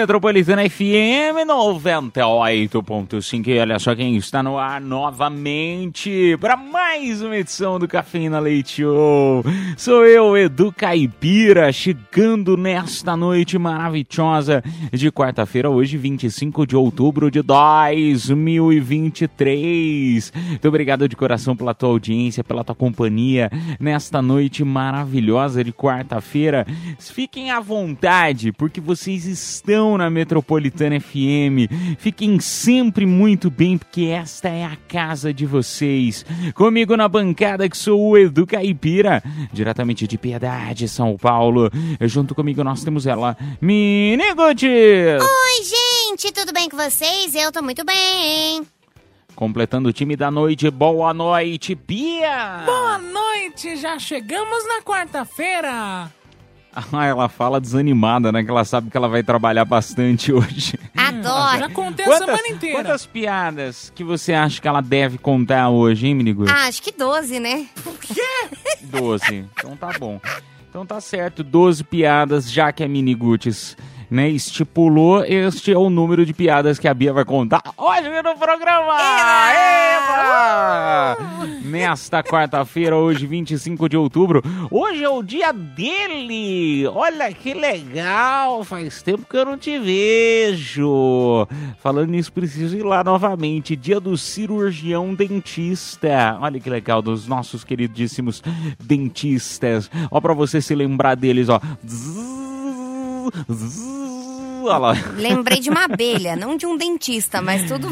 Metropolitana FM 98.5 E olha só quem está no ar novamente para mais uma edição do Cafeína Leite Show. Sou eu, Edu Caipira, chegando nesta noite maravilhosa de quarta-feira, hoje 25 de outubro de 2023. Muito obrigado de coração pela tua audiência, pela tua companhia nesta noite maravilhosa de quarta-feira. Fiquem à vontade, porque vocês estão na Metropolitana FM. Fiquem sempre muito bem, porque esta é a casa de vocês. Comigo na bancada, que sou o Edu Caipira, diretamente de Piedade, São Paulo. Junto comigo nós temos ela, Mini Gutis. Oi, gente, tudo bem com vocês? Eu tô muito bem. Completando o time da noite, boa noite, Bia! Boa noite, já chegamos na quarta-feira. Ah, ela fala desanimada, né? Que ela sabe que ela vai trabalhar bastante hoje. Já Adoro. contei a Quantas, semana inteira. quantas piadas que você acha que ela deve contar hoje, hein, Miniguts? Ah, acho que 12, né? 12. Então tá bom. Então tá certo, 12 piadas, já que a Miniguts né, estipulou, este é o número de piadas que a Bia vai contar hoje no programa! Eba! Nesta quarta-feira, hoje, 25 de outubro, hoje é o dia dele! Olha que legal! Faz tempo que eu não te vejo! Falando nisso, preciso ir lá novamente. Dia do cirurgião dentista. Olha que legal, dos nossos queridíssimos dentistas. Ó, pra você se lembrar deles, ó. zzz. Olha lá. Lembrei de uma abelha, não de um dentista, mas tudo.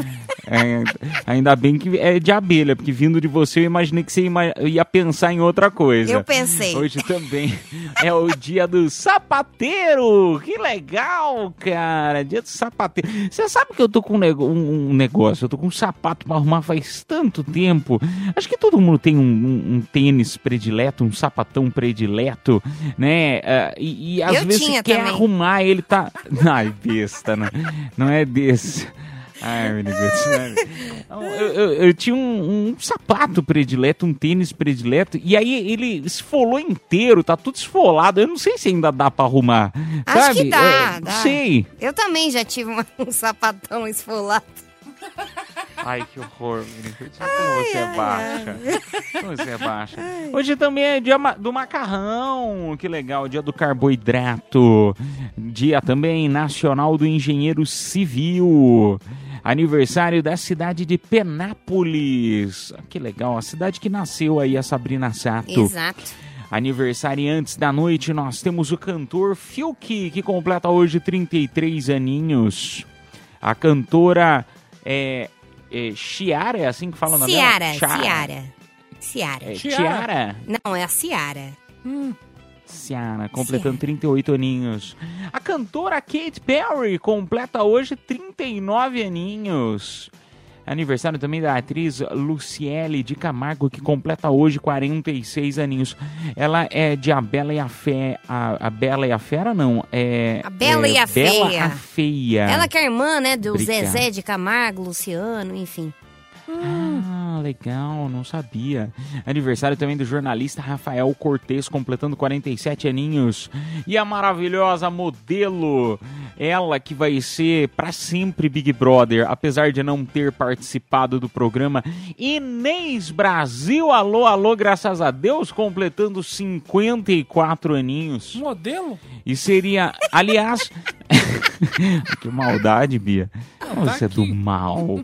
É, ainda bem que é de abelha, porque vindo de você eu imaginei que você ia pensar em outra coisa. Eu pensei. Hoje também é o dia do sapateiro. Que legal, cara. Dia do sapateiro. Você sabe que eu tô com um, negócio, eu tô com um sapato pra arrumar faz tanto tempo. Acho que todo mundo tem um, um- um tênis predileto, um sapatão predileto, né? Ah, e, e às Eu vezes tinha quer também. arrumar, ele tá. Ai, besta, né? Não é desse. Ai, menino, Não, eu, eu, eu tinha um, um sapato predileto, um tênis predileto, e aí ele esfolou inteiro, tá tudo esfolado. Eu não sei se ainda dá pra arrumar. Acho sabe? que dá, É, dá. Sei. Eu também já tive uma- um sapatão esfolado. Ai, que horror, menino. Como você é baixa. Como você é baixa. Hoje também é dia do macarrão. Que legal. Dia do carboidrato. Dia também nacional do engenheiro civil. Aniversário da cidade de Penápolis. Que legal. A cidade que nasceu aí a Sabrina Sato. Exato. Aniversariantes da noite, nós temos o cantor Fiuk, que completa hoje 33 aninhos. A cantora é, é Chiara, é assim que fala o nome dela? Ciara, Ciara. Ciara. É, Chiara. Chiara. Não, é a Ciara. Ciara, completando 38 aninhos. A cantora Kate Perry completa hoje 39 aninhos. Aniversário também da atriz Luciele de Camargo, que completa hoje 46 aninhos. Ela é de A Bela e a Fé. A, a Bela e a Fera, não. É, A Bela é e a Bela Feia. a Feia. Ela que é irmã, né, do Obrigado. Zezé de Camargo, Luciano, enfim. Ah, legal, não sabia. Aniversário também do jornalista Rafael Cortez, completando 47 aninhos. E a maravilhosa modelo, ela que vai ser pra sempre Big Brother, apesar de não ter participado do programa. Inês Brasil, alô, alô, graças a Deus, completando 54 aninhos. Modelo? E seria, aliás. que maldade, Bia. tá Você é do mal.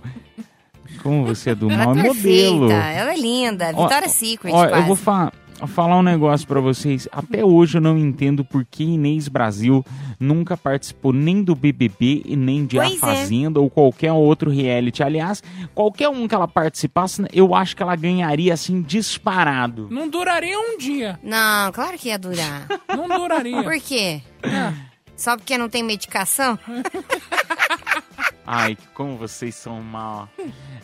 Como você é do Ela mal, é é perfeita, modelo. ela é linda. Ó, Vitória Secret, Ó, eu vou fa- falar um negócio pra vocês. Até hoje eu não entendo por que Inês Brasil nunca participou nem do BBB e nem de A Pois é. Fazenda ou qualquer outro reality. Aliás, qualquer um que ela participasse, eu acho que ela ganharia assim disparado. Não duraria um dia. Não, claro que ia durar. Não duraria. Por quê? Ah, Só porque não tem medicação? Ai, como vocês são mal.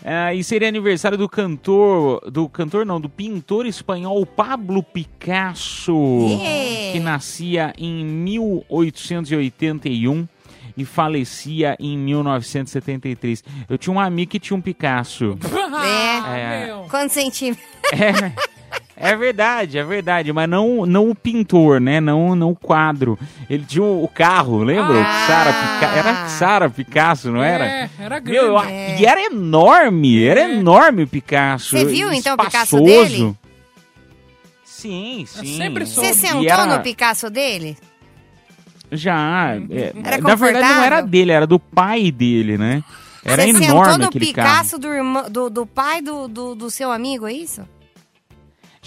É, e seria aniversário do cantor, do cantor não, do pintor espanhol Pablo Picasso, Yeah. que nascia em 1881 e falecia em 1973. Eu tinha um amigo que tinha um Picasso. É. meu. Quantos centímetros? É, é verdade, é verdade, mas não, não o pintor, né? Não, não o quadro. Ele tinha o, o carro, lembra? Ah. Sara Pica... Era Sara Picasso, não era? É, era grande. Meu, eu- É. e era enorme, era É. enorme o Picasso. Você viu, então, o Picasso dele? Sim, sim. sempre soube. Você sentou era- no Picasso dele? Já. é, Era na verdade, não era dele, era do pai dele, né? Era Você sentou enorme no aquele carro. Picasso do, irmão, do, do pai do, do, do seu amigo, é isso?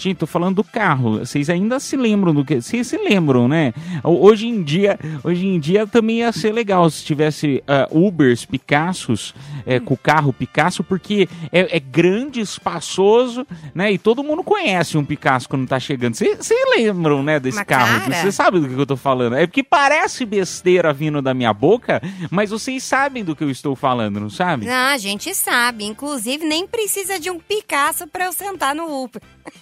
Gente, tô falando do carro. Vocês ainda se lembram do que? Vocês se lembram, né? Hoje em dia, hoje em dia também ia ser legal se tivesse ah, Ubers Picassos eh, com o carro Picasso, porque é, é grande, espaçoso, né? E todo mundo conhece um Picasso quando tá chegando. Vocês lembram, né, desse Mas, carro? Você sabe do que eu tô falando? É porque parece besteira vindo da minha boca, mas vocês sabem do que eu estou falando, não sabe? Não, a gente sabe. Inclusive, nem precisa de um Picasso pra eu sentar no Uber.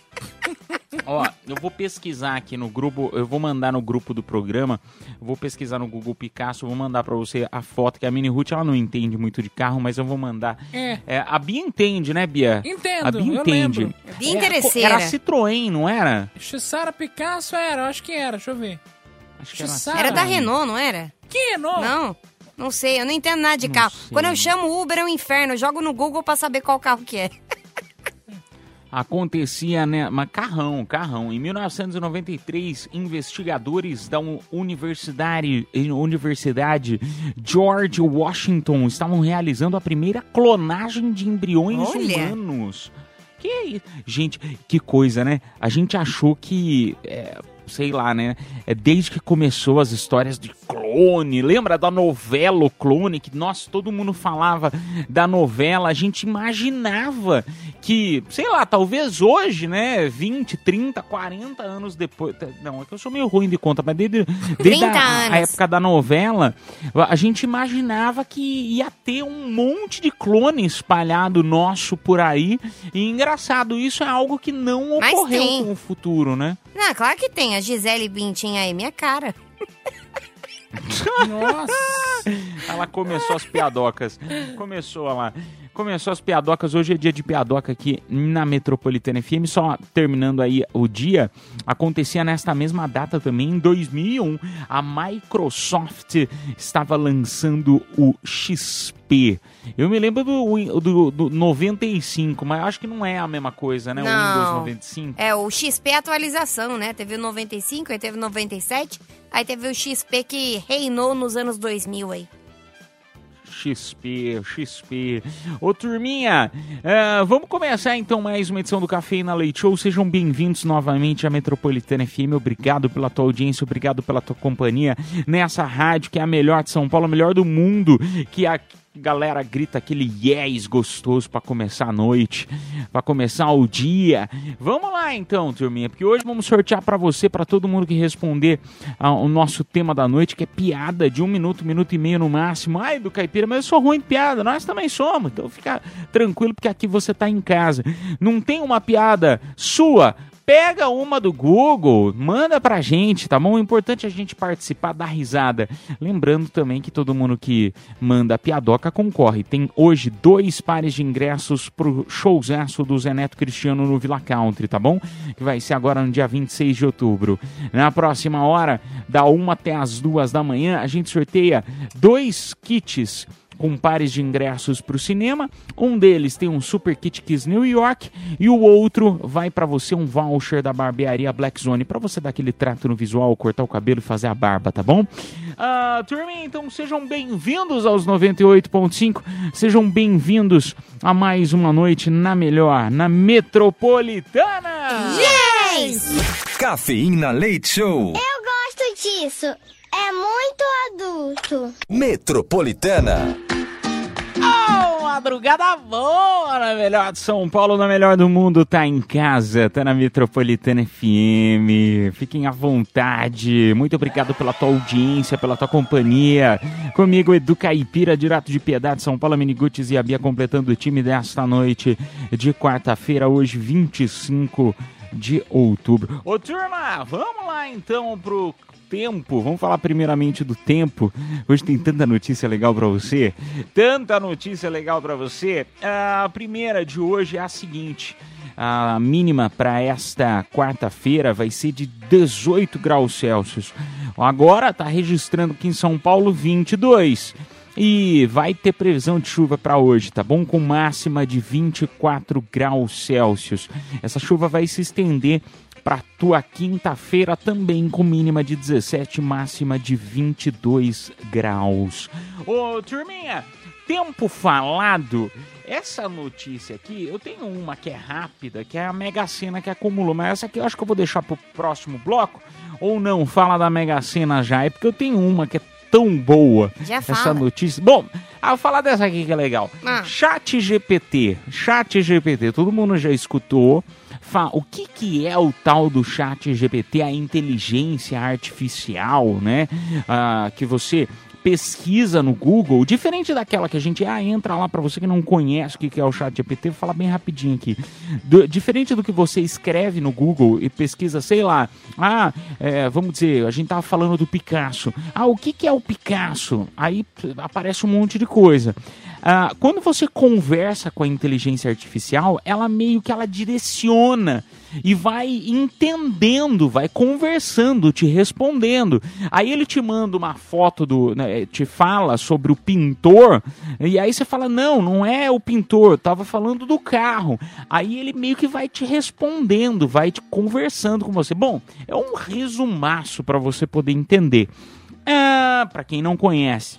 Ó, eu vou pesquisar aqui no grupo, eu vou mandar no grupo do programa, eu vou pesquisar no Google Picasso, vou mandar pra você a foto, que a Mini Ruth, ela não entende muito de carro, mas eu vou mandar. É. É, a Bia entende, né, Bia? Entendo, a Bia eu entende. lembro. Bia É, interesseira. Era Citroën, não era? Sara Picasso era, eu acho que era, deixa eu ver. Acho que era. Era da. Renault, não era? Que Renault? Não, não sei. Eu não entendo nada de Não carro. sei. Quando eu chamo Uber é um inferno. Eu jogo no Google pra saber qual carro que é. Acontecia, né? Mas carrão, carrão. Em 1993, investigadores da universidade, universidade George Washington estavam realizando a primeira clonagem de embriões Olha. humanos. Que i- gente, que coisa, né? A gente achou que, é, sei lá, né? É desde que começou as histórias de clone, lembra da novela O Clone, que nossa, todo mundo falava da novela, a gente imaginava que, sei lá, talvez hoje, né, 20, 30, 40 anos depois, não, é que eu sou meio ruim de conta, mas desde, desde 30 a, a época da novela, a gente imaginava que ia ter um monte de clone espalhado nosso por aí, e engraçado, isso é algo que não Mas ocorreu tem. com o futuro, né? Não, claro que tem. A Gisele Bündchen aí, minha cara. Nossa. Ela começou as piadocas. Começou lá. Começou as piadocas. Hoje é dia de piadoca aqui na Metropolitana FM. Só terminando aí o dia, acontecia nesta mesma data também, em 2001. A Microsoft estava lançando o XP. Eu me lembro do, do, do 95, mas acho que não é a mesma coisa, né? O Não. Windows 95. É, o XP é atualização, né? Teve o 95, aí teve o 97, aí teve o XP que reinou nos anos 2000 aí. XP, XP. Ô turminha, ah, vamos começar então mais uma edição do Cafeína Leite Show. Sejam bem-vindos novamente à Metropolitana FM. Obrigado pela tua audiência, obrigado pela tua companhia nessa rádio que é a melhor de São Paulo, a melhor do mundo, que a galera grita aquele yes gostoso pra começar a noite, pra começar o dia. Vamos lá então, turminha, porque hoje vamos sortear pra você, pra todo mundo que responder ao nosso tema da noite, que é piada de um minuto, minuto e meio no máximo. Ai, do caipira, mas eu sou ruim de piada, nós também somos, então fica tranquilo porque aqui você tá em casa. Não tem uma piada sua Pega uma do Google, manda pra gente, tá bom? O importante é a gente participar, dar risada. Lembrando também que todo mundo que manda piadoca concorre. Tem hoje dois pares de ingressos pro showzaço do Zé Neto Cristiano no Villa Country, tá bom? Que vai ser agora no dia 26 de outubro. Na próxima hora, da 1 até as 2 da manhã, a gente sorteia dois kits com pares de ingressos para o cinema. Um deles tem um Super Kit Kiss New York e o outro vai para você um voucher da barbearia Black Zone para você dar aquele trato no visual, cortar o cabelo e fazer a barba, tá bom? Ah, turminha, então sejam bem-vindos aos 98.5, sejam bem-vindos a mais uma noite na melhor, na Metropolitana! Yes! Cafeína Leite Show. Eu gosto disso. É muito adulto. Metropolitana. Oh, madrugada boa na melhor de São Paulo, na melhor do mundo, tá em casa, tá na Metropolitana FM. Fiquem à vontade. Muito obrigado pela tua audiência, pela tua companhia. Comigo, Edu Caipira, direto de Piedade, São Paulo, Miniguts e a Bia completando o time desta noite de quarta-feira, hoje 25 de outubro. Ô turma, vamos lá então pro tempo. Vamos falar primeiramente do tempo. Hoje tem tanta notícia legal para você. Tanta notícia legal para você. A primeira de hoje é a seguinte. A mínima para esta quarta-feira vai ser de 18 graus Celsius. Agora está registrando aqui em São Paulo 22. E vai ter previsão de chuva para hoje, tá bom? Com máxima de 24 graus Celsius. Essa chuva vai se estender para tua quinta-feira também com mínima de 17, máxima de 22 graus. Ô, turminha, tempo falado. Essa notícia aqui, eu tenho uma que é rápida, que é a Mega Sena que acumulou, mas essa aqui eu acho que eu vou deixar pro próximo bloco. Ou não, fala da Mega Sena já, é porque eu tenho uma que é tão boa. Já essa fala. notícia. Bom, ah, vou falar dessa aqui que é legal. Ah. Chat GPT. Chat GPT, todo mundo já escutou. Fa- O que, que é o tal do chat GPT, a inteligência artificial, né? Ah, que você pesquisa no Google, diferente daquela que a gente ah, entra lá para você que não conhece o que, é o chat GPT, vou falar bem rapidinho aqui. Do- diferente do que você escreve no Google e pesquisa, sei lá, ah, é, vamos dizer, a gente tava falando do Picasso. Ah, o que, que é o Picasso? Aí aparece um monte de coisa. Ah, quando você conversa com a inteligência artificial, ela meio que ela direciona e vai entendendo, vai conversando, te respondendo. Aí ele te manda uma foto do, né, te fala sobre o pintor e aí você fala não, não é o pintor, tava falando do carro. Aí ele meio que vai te respondendo, vai te conversando com você. Bom, é um resumaço para você poder entender. Ah, para quem não conhece,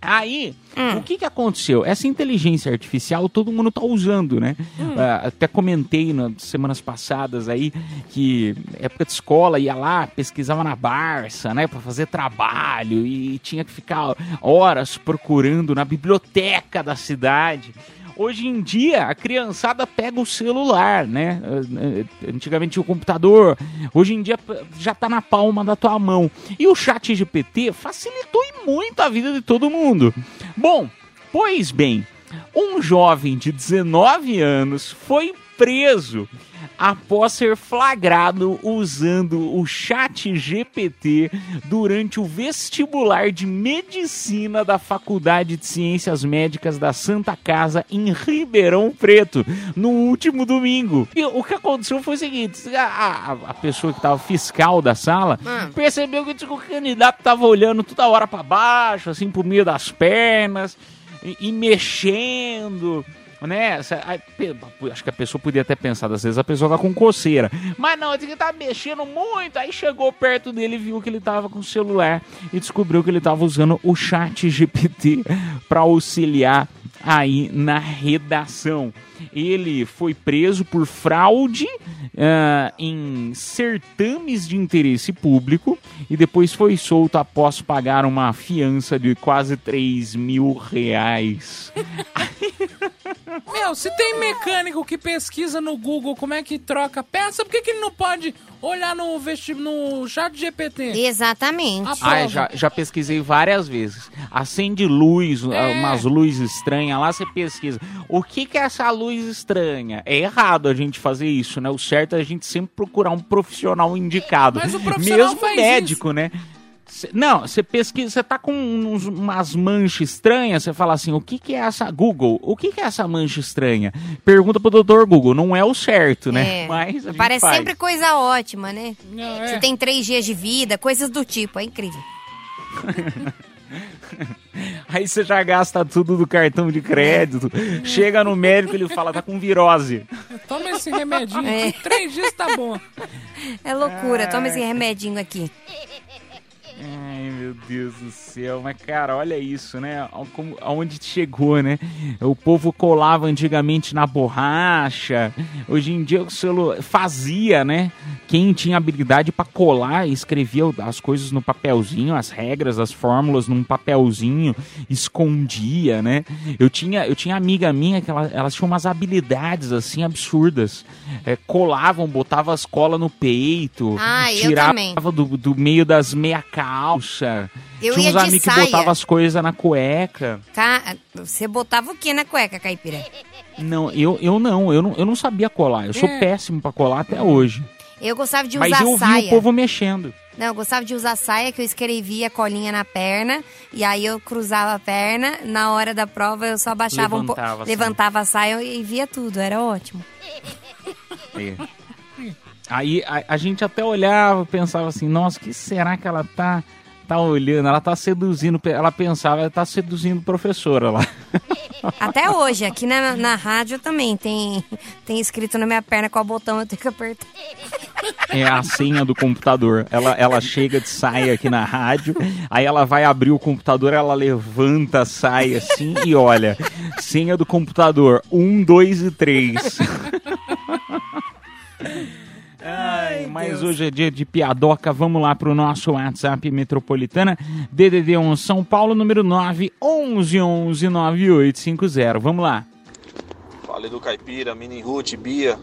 Aí, o que que aconteceu? Essa inteligência artificial todo mundo tá usando, né? Ah, até comentei nas semanas passadas aí que época de escola ia lá, pesquisava na Barça, né, para fazer trabalho e tinha que ficar horas procurando na biblioteca da cidade. Hoje em dia, a criançada pega o celular, né? Eh, eh, Antigamente tinha o computador, hoje em dia já tá na palma da tua mão. E o chat GPT facilitou muito a vida de todo mundo. Bom, pois bem, um jovem de 19 anos foi preso após ser flagrado usando o chat GPT durante o vestibular de medicina da Faculdade de Ciências Médicas da Santa Casa em Ribeirão Preto, no último domingo. E o que aconteceu foi o seguinte: a, a- a pessoa que estava fiscal da sala Hum. percebeu que o candidato estava olhando toda hora para baixo, assim, por meio das pernas e, e mexendo. Né? Acho que a pessoa podia até pensar, às vezes a pessoa tá com coceira. Mas não, ele tá mexendo muito. Aí chegou perto dele viu que ele tava com o celular e descobriu que ele tava usando o chat GPT para auxiliar aí na redação. Ele foi preso por fraude ah, em certames de interesse público e depois foi solto após pagar uma fiança de quase 3 mil reais. Meu, se tem mecânico que pesquisa no Google como é que troca peça, por que, que ele não pode olhar no, vesti no chat GPT? Exatamente. Ah, Ah, eu já, já pesquisei várias vezes. Acende luz, ah, umas luzes estranhas lá, você pesquisa. O que que é essa luz estranha? É errado a gente fazer isso, né? O certo é a gente sempre procurar um profissional indicado. Mas o profissional Mesmo faz médico, né? Cê- não, você pesquisa, você tá com uns- umas manchas estranhas, você fala assim, o que que é essa... Google, o que que é essa mancha estranha? Pergunta pro doutor Google, não é o certo, né? É. Mas Parece faz. sempre coisa ótima, né? Não, Você é. tem três dias de vida, coisas do tipo, é incrível. Aí você já gasta tudo do cartão de crédito. Chega no médico, ele fala, tá com virose. Toma esse remedinho. É. aqui, Três dias tá bom. É loucura. Toma esse remedinho aqui. Mm. Ai, meu Deus do céu. Mas, cara, olha isso, né? Como- Aonde chegou, né? O povo colava antigamente na borracha. Hoje em dia o celular fazia, né? Quem tinha habilidade pra colar, escrevia as coisas no papelzinho, as regras, as fórmulas num papelzinho, escondia, né? Eu tinha, eu tinha amiga minha que ela- elas tinham umas habilidades assim absurdas. É, colavam, botavam as colas no peito, Ah, eu tirava também. do, do meio das meia calça. Eu Tinha ia uns amigos que saia. botavam as coisas na cueca. Ca- Você botava o que na cueca, caipira? Não, eu, eu não, eu não, eu não sabia colar. Eu sou É. péssimo pra colar até hoje. Eu gostava de Mas usar eu vi saia. o povo mexendo. Não, eu gostava de usar saia, que eu escrevia a colinha na perna, e aí eu cruzava a perna, na hora da prova eu só baixava um pouco, Levantava a saia. levantava a saia e via tudo, era ótimo. É. Aí a, a gente até olhava, pensava assim, nossa, o que será que ela tá, tá olhando? Ela tá seduzindo, ela pensava, ela tá seduzindo professora lá. Até hoje, aqui na, na rádio também tem, tem escrito na minha perna qual botão eu tenho que apertar. É a senha do computador. Ela, ela chega de saia aqui na rádio, aí ela vai abrir o computador, ela levanta a saia assim e olha. Senha do computador, um, dois e três. Ai, mas hoje é dia de piadoca. Vamos lá pro nosso WhatsApp Metropolitana. DDD 1 São Paulo, número 9 11 11 9850. Vamos lá. Falei do Caipira, Mini Ruth, Bia.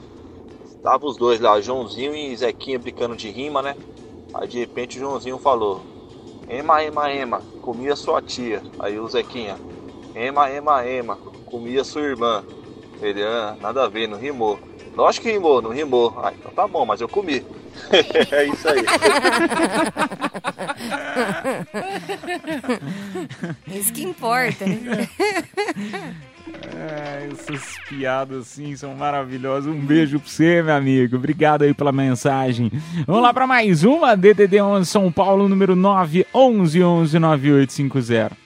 Tava os dois lá, Joãozinho e Zequinha brincando de rima, né? Aí de repente o Joãozinho falou: Ema, ema, ema, comia sua tia. Aí o Zequinha: Ema, ema, ema, comia sua irmã. Ele, ah, nada a ver, não rimou. Lógico que rimou, não rimou. Ah, então tá bom, mas eu comi. é isso aí. Isso que importa, né? Ah, essas piadas assim são maravilhosas. Um beijo pra você, meu amigo. Obrigado aí pela mensagem. Vamos lá pra mais uma. DDD 11 São Paulo, número 9 11 11 9850.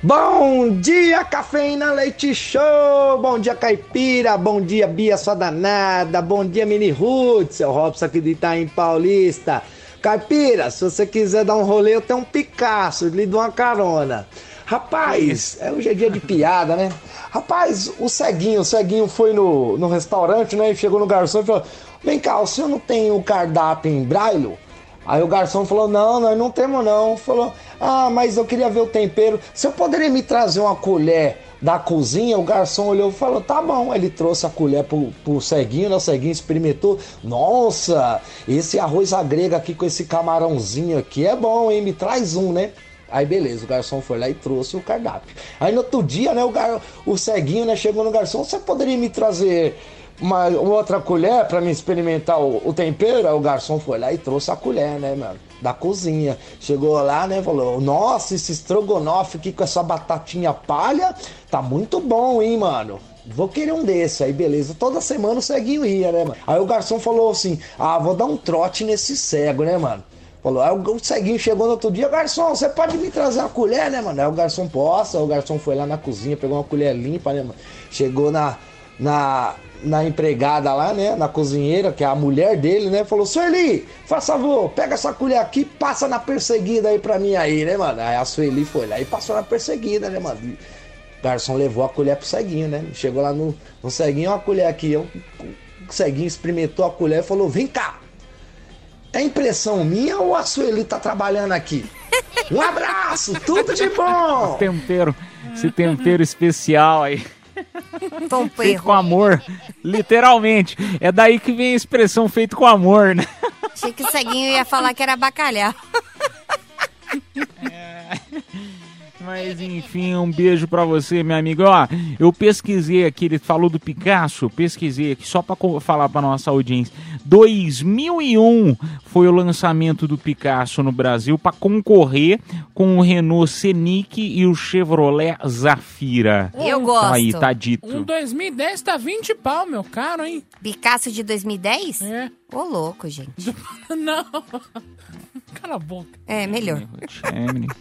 Bom dia, Cafeína Leite Show! Bom dia, Caipira! Bom dia, Bia Sua Danada! Bom dia, Mini Ruth! Seu Robson aqui de Itaim Paulista. Caipira, se você quiser dar um rolê, eu tenho um Picasso, lhe dou uma carona. Rapaz, é hoje é dia de piada, né? Rapaz, o ceguinho, o ceguinho foi no, no restaurante, né? E chegou no garçom e falou: Vem cá, o senhor não tem o cardápio em braille? Aí o garçom falou: Não, nós não temos não. Falou: Ah, mas eu queria ver o tempero. Você poderia me trazer uma colher da cozinha? O garçom olhou e falou: Tá bom. Ele trouxe a colher pro, pro ceguinho, né? O ceguinho experimentou. Nossa, esse arroz à grega aqui com esse camarãozinho aqui é bom, hein? Me traz um, né? Aí beleza, o garçom foi lá e trouxe o cardápio. Aí no outro dia, né, o, gar... o ceguinho né, chegou no garçom, você poderia me trazer uma outra colher para me experimentar o, o tempero? Aí o garçom foi lá e trouxe a colher, né, mano? Da cozinha. Chegou lá, né? Falou: Nossa, esse estrogonofe aqui com essa batatinha palha tá muito bom, hein, mano? Vou querer um desse. Aí, beleza. Toda semana o ceguinho ia, né, mano? Aí o garçom falou assim: Ah, vou dar um trote nesse cego, né, mano? Falou, aí o ceguinho chegou no outro dia, garçom, você pode me trazer uma colher, né, mano? Aí o garçom, possa, o garçom foi lá na cozinha, pegou uma colher limpa, né, mano? Chegou na, na, na empregada lá, né, na cozinheira, que é a mulher dele, né? Falou, Sueli, faz favor, pega essa colher aqui, passa na perseguida aí pra mim aí, né, mano? Aí a Sueli foi lá e passou na perseguida, né, mano? O garçom levou a colher pro ceguinho, né? Chegou lá no, no ceguinho, ó, a colher aqui. O ceguinho experimentou a colher e falou, vem cá, é impressão minha ou a Sueli tá trabalhando aqui? Um abraço, tudo de bom! Tempero, esse tempero especial aí. Tom Feito com amor, literalmente. É daí que vem a expressão feito com amor, né? Achei que o ceguinho ia falar que era bacalhau. Mas enfim, um beijo pra você, meu amigo. Ó, eu pesquisei aqui, ele falou do Picasso, pesquisei aqui só pra co- falar pra nossa audiência. 2001 foi o lançamento do Picasso no Brasil pra concorrer com o Renault Scenic e o Chevrolet Zafira. Eu Então gosto. aí, tá dito. Um 2010 tá 20 pau, meu caro, hein? Picasso de 2010? É. Ô, louco, gente. Não. Cala a boca. É, melhor. É, menino.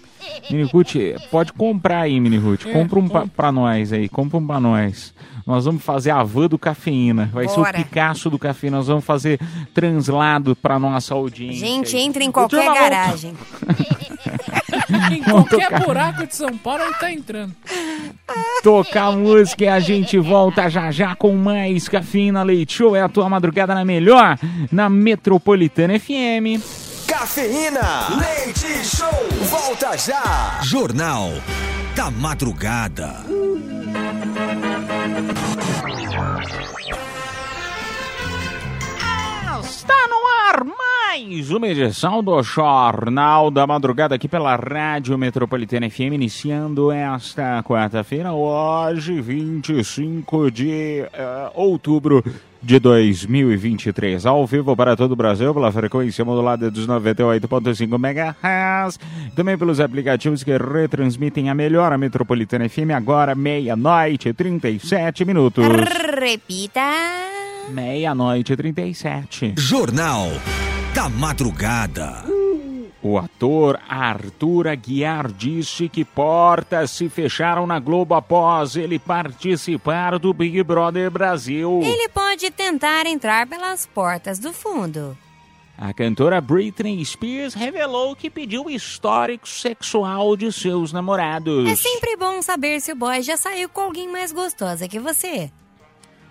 Minicut, pode comprar aí, Mini Ruth. É, Compra um pra, pra nós aí, compra um pra nós. Nós vamos fazer a van do cafeína. Vai ser Bora. o Picasso do café. Nós vamos fazer translado pra nossa audiência. Gente, entra em qualquer garagem. Em qualquer buraco de São Paulo ele tá entrando. Tocar música e a gente volta já já com mais Cafeína Leite Show. É a tua madrugada na melhor, na Metropolitana FM. Cafeína. Leite Show. Volta já. Jornal da Madrugada. Música Está no ar mais uma edição do Jornal da Madrugada aqui pela Rádio Metropolitana FM, iniciando esta quarta-feira, hoje, 25 de eh, outubro de 2023. Ao vivo para todo o Brasil, pela frequência modulada dos 98.5 MHz, também pelos aplicativos que retransmitem a melhor a Metropolitana FM, agora meia-noite e 37 minutos. Repita. Meia-noite e 37. Jornal da Madrugada. O ator Arthur Aguiar disse que portas se fecharam na Globo após ele participar do Big Brother Brasil. Ele pode tentar entrar pelas portas do fundo. A cantora Britney Spears revelou que pediu o histórico sexual de seus namorados. É sempre bom saber se o boy já saiu com alguém mais gostosa que você.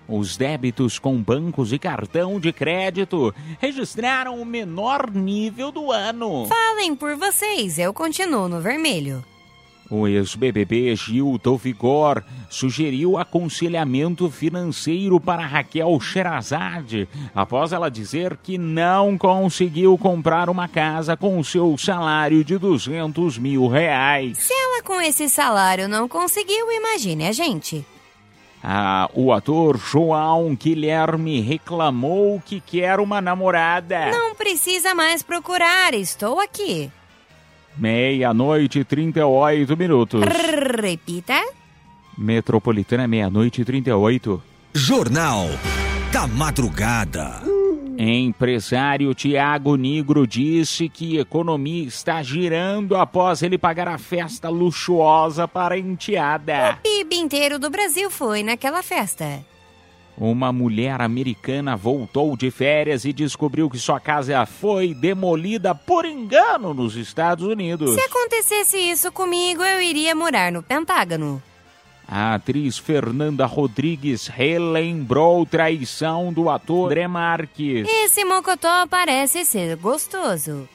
Os débitos com bancos e cartão de crédito registraram o menor nível do ano. Falem por vocês, eu continuo no vermelho. O ex-BBB Gilton Vigor sugeriu aconselhamento financeiro para Raquel Sherazade após ela dizer que não conseguiu comprar uma casa com seu salário de 200 mil reais. Se ela com esse salário não conseguiu, imagine a gente. Ah, o ator João Guilherme reclamou que quer uma namorada. Não precisa mais procurar, estou aqui. Meia-noite e 38 minutos. Repita. Metropolitana, meia-noite e 38. Jornal da Madrugada. Empresário Tiago Nigro disse que economia está girando após ele pagar a festa luxuosa para a enteada. PIB inteiro do Brasil foi naquela festa. Uma mulher americana voltou de férias e descobriu que sua casa foi demolida por engano nos Estados Unidos. Se acontecesse isso comigo, eu iria morar no Pentágono. A atriz Fernanda Rodrigues relembrou traição do ator André Marques. Esse mocotó parece ser gostoso.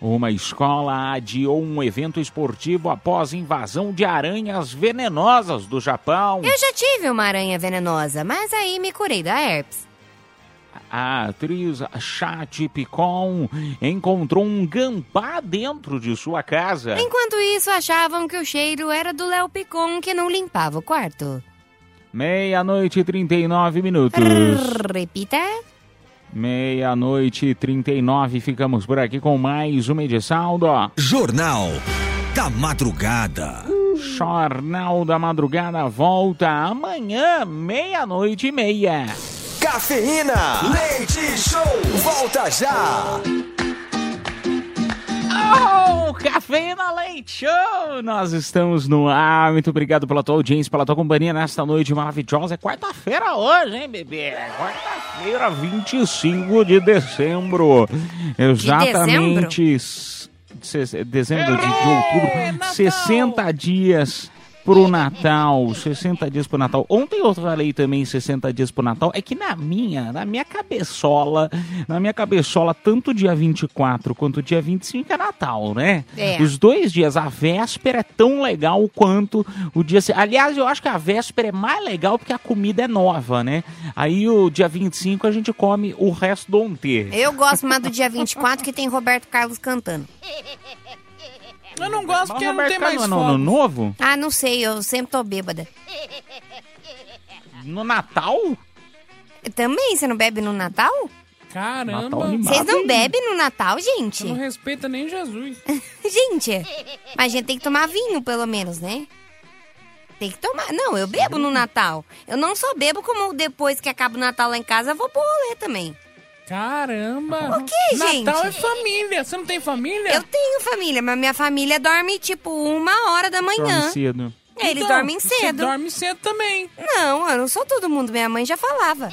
Uma escola adiou um evento esportivo após invasão de aranhas venenosas do Japão. Eu já tive uma aranha venenosa, mas aí me curei da herpes. A atriz Chat Picon encontrou um gambá dentro de sua casa. Enquanto isso, achavam que o cheiro era do Léo Picon que não limpava o quarto. Meia-noite e 39 minutos. Repita. Meia-noite e 39. Ficamos por aqui com mais uma edição do Jornal da Madrugada. Jornal da Madrugada volta amanhã, meia-noite e meia. Cafeína. Leite Show. Volta já. Oh, Cafeína Leite Show! Nós estamos no ar. Muito obrigado pela tua audiência, pela tua companhia nesta noite maravilhosa. É quarta-feira hoje, hein, bebê? Quarta-feira, 25 de dezembro. Exatamente. se- Dezembro de, de outubro. Natal! 60 dias pro Natal. 60 dias pro Natal. Ontem eu falei também 60 dias pro Natal. É que na minha, na minha cabeçola, na minha cabeçola, tanto dia 24 quanto dia 25 é Natal, né? É. Os dois dias, a véspera é tão legal quanto o dia. Aliás, eu acho que a véspera é mais legal porque a comida é nova, né? Aí o dia 25 a gente come o resto do ontem. Eu gosto mais do dia 24 que tem Roberto Carlos cantando. Eu não gosto porque não tem mais no ano fogo. novo? Ah, não sei, eu sempre tô bêbada. No Natal? Também, você não bebe no Natal? Caramba. Animado. Vocês não bebem no Natal, gente? Você não respeita nem Jesus. Gente, mas a gente tem que tomar vinho, pelo menos, né? Tem que tomar. Não, eu bebo no Natal. Eu não só bebo, como depois que acaba o Natal lá em casa, eu vou pro rolê também. Caramba! O que, gente? Natal é família. Você não tem família? Eu tenho família, mas minha família dorme tipo uma hora da manhã. Dorme cedo. Eles Então, dormem Você cedo. dorme cedo também. Não, eu não sou todo mundo. Minha mãe já falava.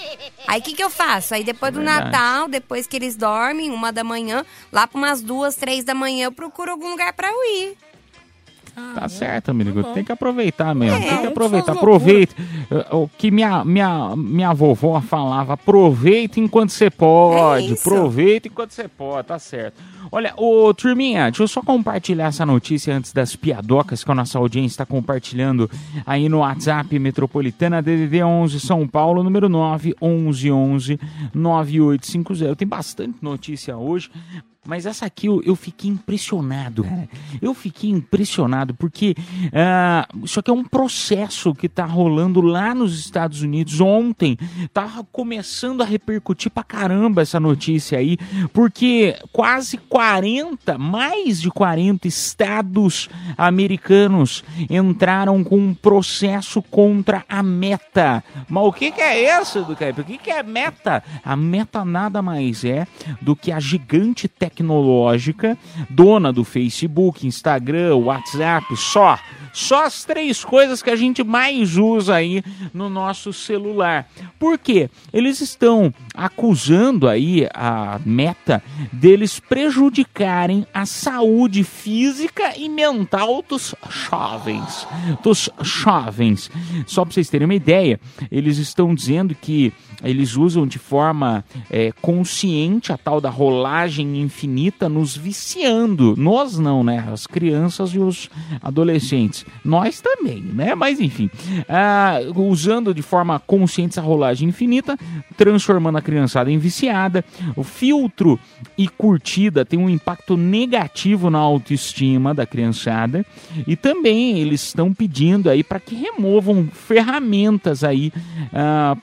Aí o que, que eu faço? Aí depois do Verdade. Natal, depois que eles dormem, uma da manhã, lá para umas duas, três da manhã, eu procuro algum lugar para eu ir. Tá certo, amigo. Tem que aproveitar mesmo. É, Tem que aproveitar. Aproveita. Eh, O que minha, minha, minha vovó falava: aproveita enquanto você pode. É aproveita enquanto você pode, tá certo. Olha, ô turminha, deixa eu só compartilhar essa notícia antes das piadocas que a nossa audiência está compartilhando aí no WhatsApp Metropolitana DDD 11 São Paulo, número 9 11 11 9850. Tem bastante notícia hoje. Mas essa aqui eu, eu fiquei impressionado, cara. Eu fiquei impressionado porque ah, isso aqui é um processo que tá rolando lá nos Estados Unidos ontem. Tá começando a repercutir pra caramba essa notícia aí, porque quase 40, mais de 40 estados americanos entraram com um processo contra a Meta. Mas o que, que é isso, do O que, que é Meta? A Meta nada mais é do que a gigante tecnológica, dona do Facebook, Instagram, WhatsApp, só. Só as três coisas que a gente mais usa aí no nosso celular. Por quê? Eles estão acusando aí a meta deles prejudicarem a saúde física e mental dos jovens. Dos jovens. Só para vocês terem uma ideia, eles estão dizendo que eles usam de forma é, consciente a tal da rolagem infinita, nos viciando. Nós não, né? As crianças e os adolescentes. Nós também, né? Mas enfim, ah, usando de forma consciente essa rolagem infinita, transformando a criançada em viciada. O filtro e curtida tem um impacto negativo na autoestima da criançada. E também eles estão pedindo aí para que removam ferramentas aí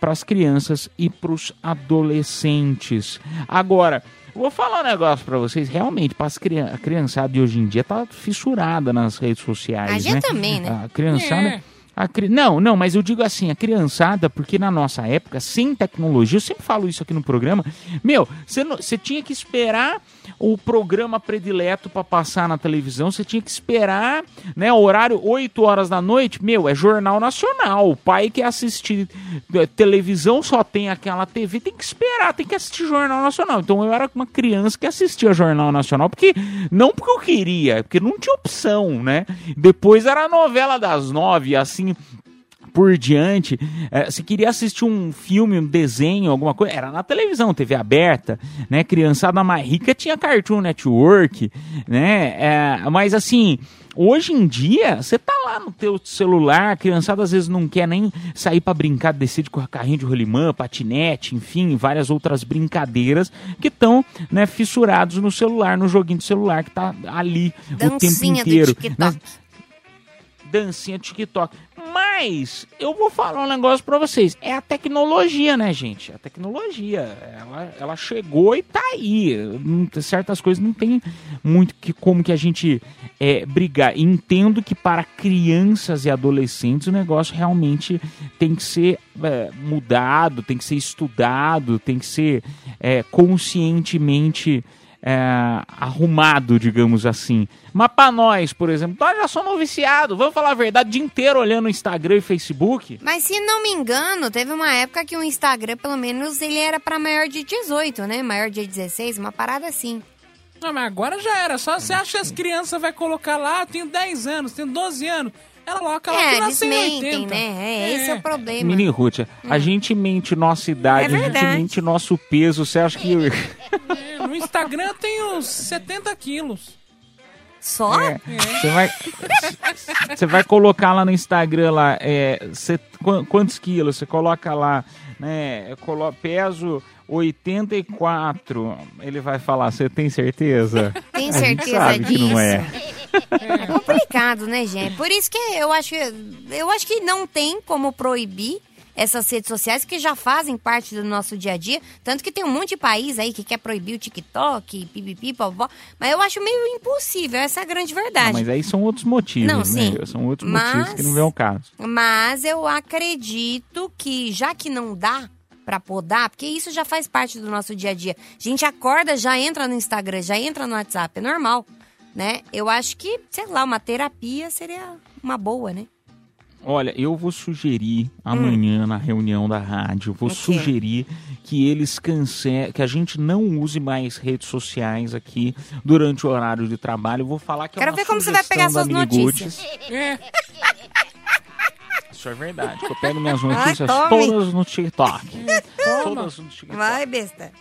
para as crianças e para os adolescentes. Agora, vou falar um negócio para vocês, realmente, para a criançada de hoje em dia tá fissurada nas redes sociais, A gente né? também, né? A criançada... É. a cri- Não, não, mas eu digo assim, a criançada, porque na nossa época, sem tecnologia, eu sempre falo isso aqui no programa, meu, você não- você tinha que esperar o programa predileto para passar na televisão, você tinha que esperar, né, horário 8 horas da noite, meu, é Jornal Nacional, o pai que assistir eh, televisão só tem aquela TV, tem que esperar, tem que assistir Jornal Nacional, então eu era uma criança que assistia Jornal Nacional, porque, não porque eu queria, porque não tinha opção, né, depois era a novela das nove, assim, por diante, eh, se queria assistir um filme, um desenho, alguma coisa, era na televisão, TV aberta, né? Criançada mais rica tinha Cartoon Network, né? Eh, mas assim, hoje em dia, você tá lá no teu celular, a criançada às vezes não quer nem sair para brincar, descer de carrinho de rolimã, patinete, enfim, várias outras brincadeiras que estão, né, fissurados no celular, no joguinho de celular que tá ali o tempo Dancinha do inteiro. TikTok. Né? dancinha TikTok. Mas eu vou falar um negócio pra vocês. É a tecnologia, né, gente? A tecnologia. Ela, ela chegou e tá aí. Não- certas coisas não tem muito que, como que a gente é, brigar. Entendo que para crianças e adolescentes o negócio realmente tem que ser é, mudado, tem que ser estudado, tem que ser é, conscientemente é, arrumado, digamos assim. Mas pra nós, por exemplo, nós já somos viciados, vamos falar a verdade, o dia inteiro olhando Instagram e Facebook. Mas se não me engano, teve uma época que o Instagram, pelo menos, ele era pra maior de 18, né? Maior de 16, uma parada assim. Não, mas agora já era. Só você acha que as crianças vai colocar lá, eu tenho 10 anos, tenho 12 anos. Ela coloca lá É, que nasceu em mentem, 80. né? É, esse é o problema. Mini Ruth, a gente mente nossa idade, É a gente mente nosso peso. Você acha que. É, no Instagram eu tenho 70 quilos. Só? É, Você vai, você vai colocar lá no Instagram lá, é, cê- qu- quantos quilos? Você coloca lá, né? Colo, peso 84. Ele vai falar, você tem certeza? Tem A gente certeza sabe que disso? não é. É complicado, né, gente? Por isso que eu acho, eu acho que não tem como proibir essas redes sociais que já fazem parte do nosso dia a dia. Tanto que tem um monte de país aí que quer proibir o TikTok, pipipi, popó. Mas eu acho meio impossível, essa é a grande Não, verdade. mas aí são outros motivos, Não, né? sim. São outros Mas- motivos que não vem ao caso. Mas eu acredito que, já que não dá pra podar, porque isso já faz parte do nosso dia a dia. A gente acorda, já entra no Instagram, já entra no WhatsApp, é normal, né? Eu acho que, sei lá, uma terapia seria uma boa, né? Olha, eu vou sugerir amanhã na reunião da rádio, vou Hum. O quê? sugerir que eles cancelem, que a gente não use mais redes sociais aqui durante o horário de trabalho. Eu vou falar que é Quero uma ver como você vai pegar suas notícias. É, Isso é verdade. Eu pego minhas notícias tome. todas no TikTok. Todas no TikTok. Vai, besta.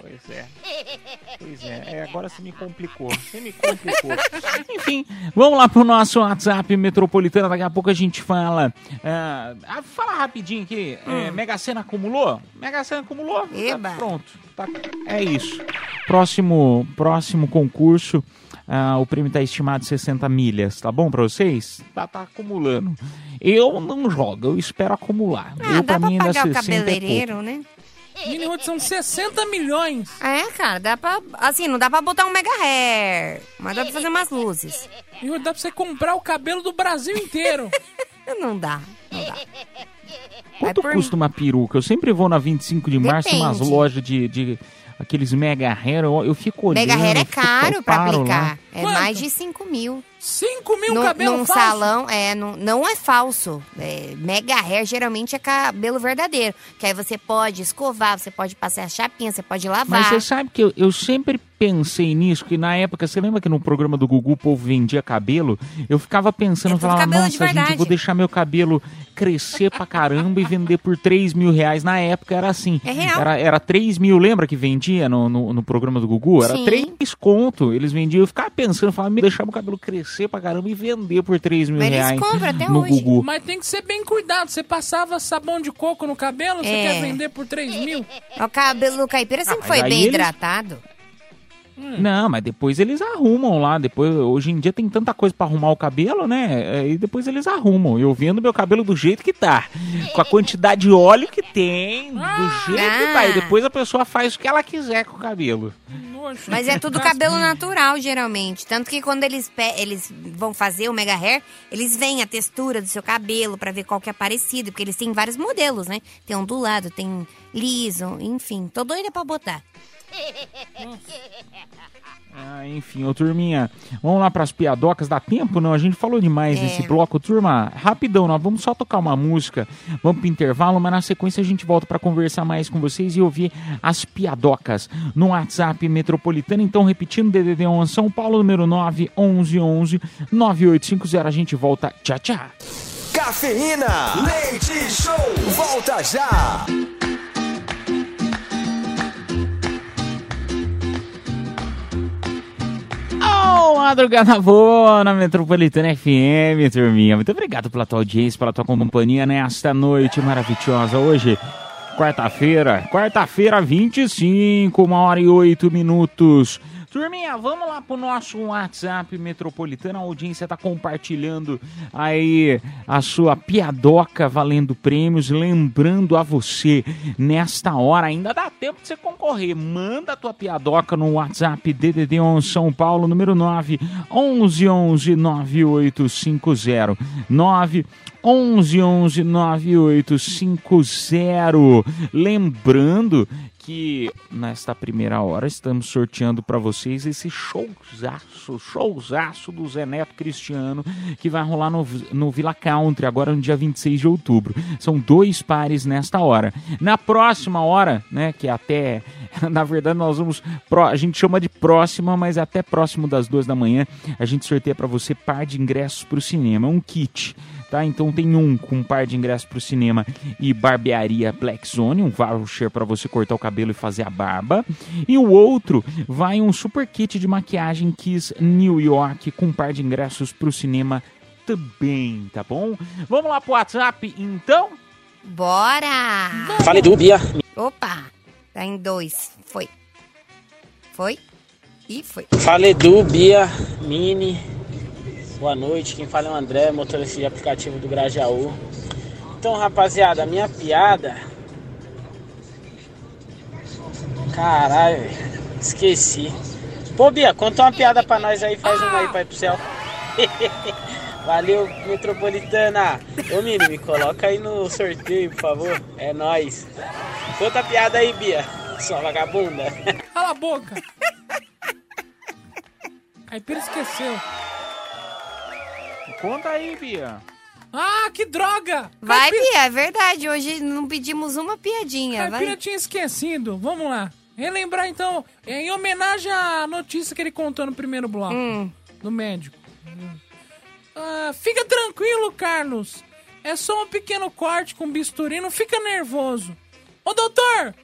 Pois é. Pois é. É, agora você me complicou. Você me complicou. Enfim, vamos lá pro nosso WhatsApp metropolitano. Daqui a pouco a gente fala. ah, fala rapidinho aqui. É, Mega Sena acumulou? Mega Sena acumulou? Tá Eba. pronto. Tá- é isso. Próximo, próximo concurso. Ah, o prêmio tá estimado em 60 milhas, tá bom pra vocês? Tá, tá acumulando. Eu não jogo, eu espero acumular. Ah, eu, dá pra mim, ainda pagar o 60 é cabeleireiro, né? Mini Hood são 60 milhões. É, cara, dá pra. Assim, não dá pra botar um mega hair, mas dá pra fazer umas luzes. Mini Hood dá pra você comprar o cabelo do Brasil inteiro. Não dá, não dá. Quanto por- custa uma peruca? Eu sempre vou na 25 de março, tem umas lojas de, de aqueles mega hair, eu, eu fico olhando. Mega hair é caro pra aplicar. lá. É Quanto? mais de 5 mil. 5 mil Num, cabelo num falso. salão, é, num- não é falso. É, mega hair geralmente é cabelo verdadeiro. Que aí você pode escovar, você pode passar a chapinha, você pode lavar. Mas você sabe que eu, eu sempre pensei nisso, que na época, você lembra que no programa do Gugu o povo vendia cabelo? Eu ficava pensando, É falava, nossa, gente, eu vou verdade." deixar meu cabelo crescer pra caramba e vender por 3 mil reais. Na época era assim. É real. Era, era 3 mil, lembra que vendia no, no, no programa do Gugu? Era Sim. 3 conto. Eles vendiam, eu ficava pensando, falava, me deixar meu cabelo crescer pra caramba e vender por 3 mil Mas eles reais compram até no hoje. Gugu. Mas tem que ser bem cuidado. Você passava sabão de coco no cabelo, você É. quer vender por 3 mil? O cabelo do caipira sempre mas foi aí bem eles- hidratado. Não, mas depois eles arrumam lá. Depois, hoje em dia tem tanta coisa pra arrumar o cabelo, né? É, E depois eles arrumam. Eu vendo meu cabelo do jeito que tá. Com a quantidade de óleo que tem, do jeito que tá. E depois a pessoa faz o que ela quiser com o cabelo. Nojo. Mas é tudo cabelo natural, geralmente. Tanto que quando eles, pe- eles vão fazer o mega hair, eles veem a textura do seu cabelo pra ver qual que é parecido. Porque eles têm vários modelos, né? Tem ondulado, tem liso, enfim. Tô doida pra botar. Ah, enfim, ô turminha, vamos lá pras piadocas. Dá tempo, não? A gente falou demais É. nesse bloco. Turma, rapidão, nós vamos só tocar uma música, vamos pro intervalo, mas na sequência a gente volta pra conversar mais com vocês e ouvir as piadocas no WhatsApp Metropolitano. Então, repetindo, DDD 11 São Paulo, número 9 11 11 9850. A gente volta. Tchau, tchau. Cafeína. Leite Show. Volta já. Madrugada boa na Metropolitana FM, turminha. Muito obrigado pela tua audiência, pela tua companhia nesta noite maravilhosa. Hoje, quarta-feira, quarta-feira, 25, uma hora e oito minutos. Turminha, vamos lá pro nosso WhatsApp Metropolitana. A audiência tá compartilhando aí a sua piadoca valendo prêmios. Lembrando a você, nesta hora ainda dá tempo de você concorrer. Manda a tua piadoca no WhatsApp DDD 11 São Paulo, número 9 11 11 9850 9 11 11 9850. Lembrando que nesta primeira hora estamos sorteando para vocês esse showzaço, showzaço do Zé Neto Cristiano que vai rolar no, no Villa Country agora no dia 26 de outubro. São dois pares nesta hora. Na próxima hora, né, que é até na verdade nós vamos a gente chama de próxima, mas até próximo das duas da manhã a gente sorteia para você par de ingressos para o cinema, um kit tá? Então tem um com um par de ingressos pro cinema e barbearia Black Zone, um voucher para você cortar o cabelo e fazer a barba. E o outro vai um super kit de maquiagem Kiss New York com um par de ingressos pro cinema também, tá bom? Vamos lá pro WhatsApp, então? Bora! Fala Edu, Bia. Opa! Tá em dois. Foi. Foi. E foi. Fala Edu, Bia, Mini. Boa noite, quem fala é o André, motorista de aplicativo do Grajaú. Então, rapaziada, a minha piada. Caralho, esqueci. Pô, Bia, conta uma piada pra nós aí, faz uma aí pra ir pro céu. Valeu, Metropolitana. Ô, Mini, me coloca aí no sorteio, por favor. É nóis. Conta a piada aí, Bia. Sua vagabunda. Cala a boca. Caipira esqueceu. Conta aí, Bia. Ah, que droga! Vai, Bia, é verdade. Hoje não pedimos uma piadinha. Caipira Vai. tinha esquecido. Vamos lá. Relembrar então, é, em homenagem à notícia que ele contou no primeiro bloco Hum. do médico. Ah, fica tranquilo, Carlos. É só um pequeno corte com bisturi, não fica nervoso. Ô doutor,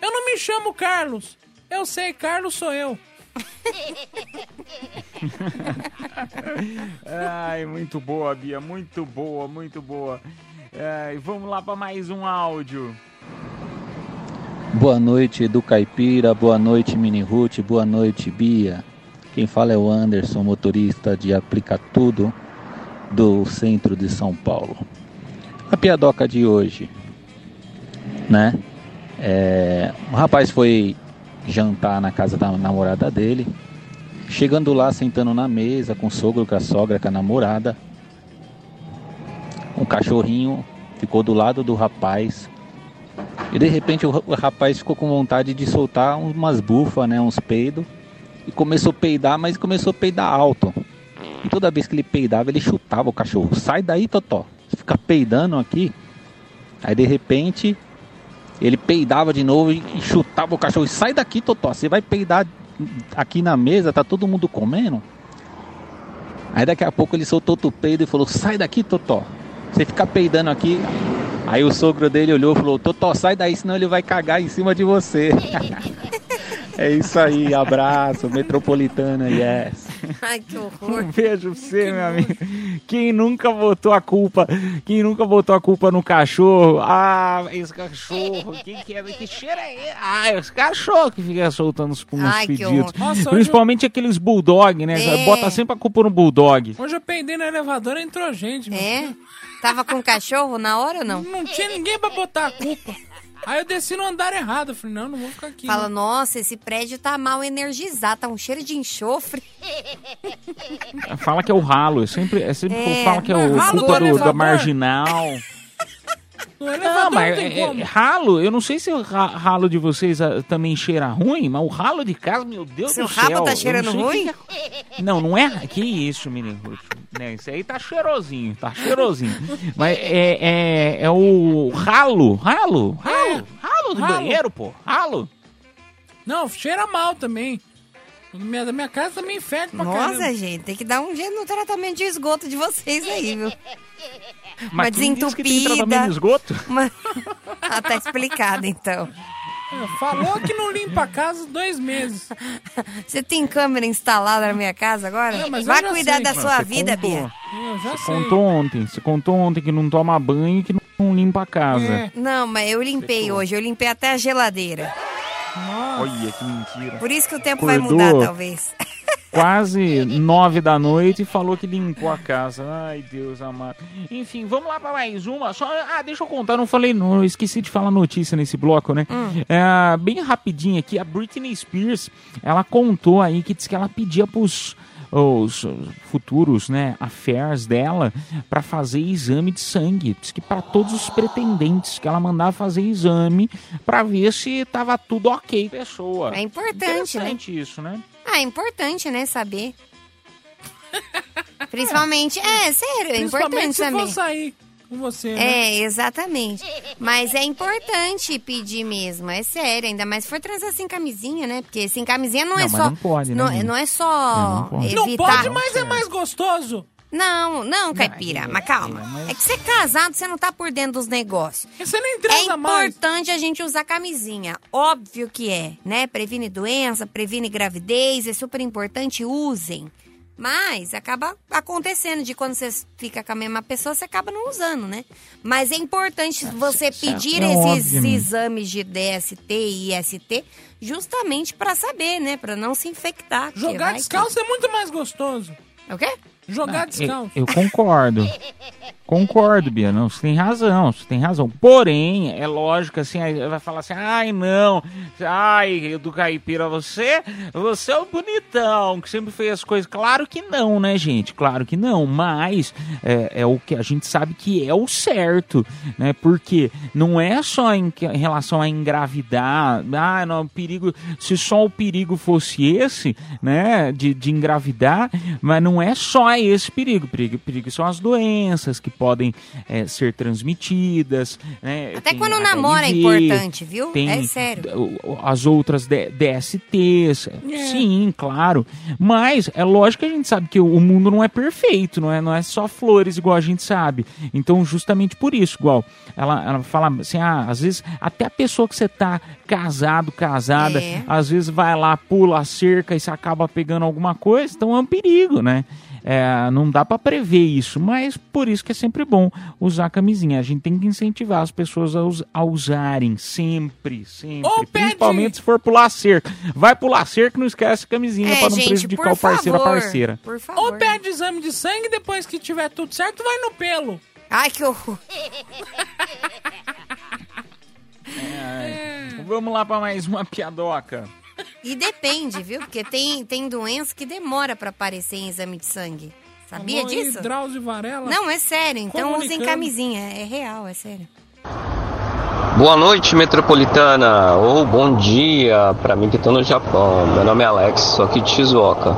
eu não me chamo Carlos. Eu sei, Carlos sou eu. Ai, muito boa, Bia, muito boa, muito boa. Ai, vamos lá para mais um áudio. Boa noite, Edu Caipira. Boa noite, Mini Ruth. Boa noite, Bia. Quem fala é o Anderson, motorista de Aplica Tudo do centro de São Paulo. A piadoca de hoje, né? É, o rapaz foi jantar na casa da namorada dele. Chegando lá, sentando na mesa com o sogro, com a sogra, com a namorada. Um cachorrinho ficou do lado do rapaz, e de repente o ra- o rapaz ficou com vontade de soltar umas bufas, né, uns peidos. E começou a peidar, mas começou a peidar alto. E toda vez que ele peidava, ele chutava o cachorro. Sai daí, Totó. Você fica peidando aqui. Aí de repente, ele peidava de novo e chutava o cachorro. Sai daqui, Totó. Você vai peidar aqui na mesa, tá todo mundo comendo. Aí daqui a pouco ele soltou outro peido e falou: Sai daqui, Totó. Você fica peidando aqui. Aí o sogro dele olhou e falou: Totó, sai daí, senão ele vai cagar em cima de você. é isso aí, abraço, metropolitana, yes. Ai, que horror. Um beijo pra você, meu amigo. Quem nunca botou a culpa, quem nunca botou a culpa no cachorro? Ah, esse cachorro, quem que é? Que cheiro é esse? Ah, esse cachorro que fica soltando os punhos Ai, que horror. Nossa, Principalmente aqueles bulldog, né? É. Bota sempre a culpa no bulldog. Hoje eu peidei no elevador e entrou gente. meu. É? Tava com cachorro na hora ou não? Não tinha ninguém pra botar a culpa. Aí eu desci no andar errado. Eu falei, não, não vou ficar aqui. Fala, não. nossa, esse prédio tá mal energizado, tá um cheiro de enxofre. Fala que é o ralo, é sempre, é sempre É, fala que é o ralo culpa do do, da marginal. No Não, elevador mas não é- é- ralo, eu não sei se o ra- ralo de vocês ah, também cheira ruim, mas o ralo de casa, meu Deus Seu do céu. rabo tá não cheirando ruim? que é- Não, não é. Que isso, menino Ruth? Né, Isso aí tá cheirosinho, tá cheirosinho. mas é, é, é o ralo, ralo, ralo, ralo do Ralo. banheiro, pô, ralo. Não, cheira mal também. Minha, da minha casa também fede pra Nossa, caramba. gente, tem que dar um jeito no tratamento de esgoto de vocês aí, viu? Mas Uma que tem desentupida. tratamento de esgoto? Uma... Ah, tá explicado, então. É, Falou que não limpa a casa dois meses. Você tem câmera instalada na minha casa agora? Não, mas eu Vai já cuidar sei. da Não, sua você vida, contou. Bia. Eu já sei. Contou ontem, você contou ontem que não toma banho e que não limpa a casa. É. Não, mas eu limpei hoje, eu limpei até a geladeira. Olha que mentira. Por isso que o tempo vai Acordou. mudar, talvez. quase nove da noite e falou que limpou a casa. Ai, Deus amado. Enfim, vamos lá para mais uma. Só, ah, deixa eu contar, não falei, não, eu esqueci de falar notícia nesse bloco, né? É, bem rapidinho aqui, a Britney Spears, ela contou aí que disse que ela pedia pros os futuros, né, affairs dela para fazer exame de sangue. Diz que para todos os pretendentes que ela mandava fazer exame para ver se tava tudo ok, pessoa. É importante, né? Isso, né? Ah, é importante, né, saber. Principalmente, é, sério, é Principalmente importante se também. for sair com você, né? É, exatamente. Mas é importante pedir mesmo, é sério. Ainda mais se for trazer sem camisinha, né? Porque sem camisinha não, Não, é mas só. não pode, né, não, gente? não é só É, não pode. Não pode, mas é mais gostoso. Não, não, caipira, mas calma. É que você é casado, você não tá por dentro dos negócios. Você nem É transa mais. importante a gente usar camisinha. Óbvio que é, né? Previne doença, previne gravidez, é super importante, usem. Mas acaba acontecendo de quando você fica com a mesma pessoa, você acaba não usando, né? Mas é importante você pedir é esses óbvio, né? exames de DST e IST justamente pra saber, né? Pra não se infectar. Jogar vai que- descalço é muito mais gostoso. É o quê? Jogar Eu, descalço. eu concordo. Concordo, Bia. Não, você tem razão, você tem razão. Porém, é lógico assim, vai falar assim, ai não, ai, do caipira, você, você é o bonitão, que sempre fez as coisas. Claro que não, né, gente? Claro que não. Mas é, é o que a gente sabe que é o certo, né? Porque não é só em, em relação a engravidar, ah, não, perigo, se só o perigo fosse esse, né, de, de engravidar, mas não é só esse perigo. Perigo, perigo são as doenças que podem é, ser transmitidas, né? Até tem quando namora é importante, viu? tem É sério. as outras DSTs, É. sim, claro. Mas é lógico que a gente sabe que o mundo não é perfeito, não é, não é só flores igual a gente sabe. Então, justamente por isso, igual ela, ela fala assim, ah, às vezes até a pessoa que você tá casado, casada, É. às vezes vai lá, pula a cerca e você acaba pegando alguma coisa, então é um perigo, né? É, não dá pra prever isso, mas por isso que é sempre bom usar camisinha. A gente tem que incentivar as pessoas a, us- a usarem sempre, sempre. Pede- Principalmente se for pular cerca. Vai pular cerca, não esquece a camisinha É, pra não gente, prejudicar o parceiro ou a parceira. Por favor. Ou pede exame de sangue depois que tiver tudo certo, vai no pelo. Ai, que horror. Vamos lá pra mais uma piadoca. E depende, viu? Porque tem, tem doença que demora pra aparecer em exame de sangue. Sabia Alô aí, disso? Drauzio Varela. Não, é sério. Então usem camisinha. É real, é sério. Boa noite, metropolitana, ou bom dia para mim que estou no Japão. Meu nome é Alex, sou aqui de Shizuoka.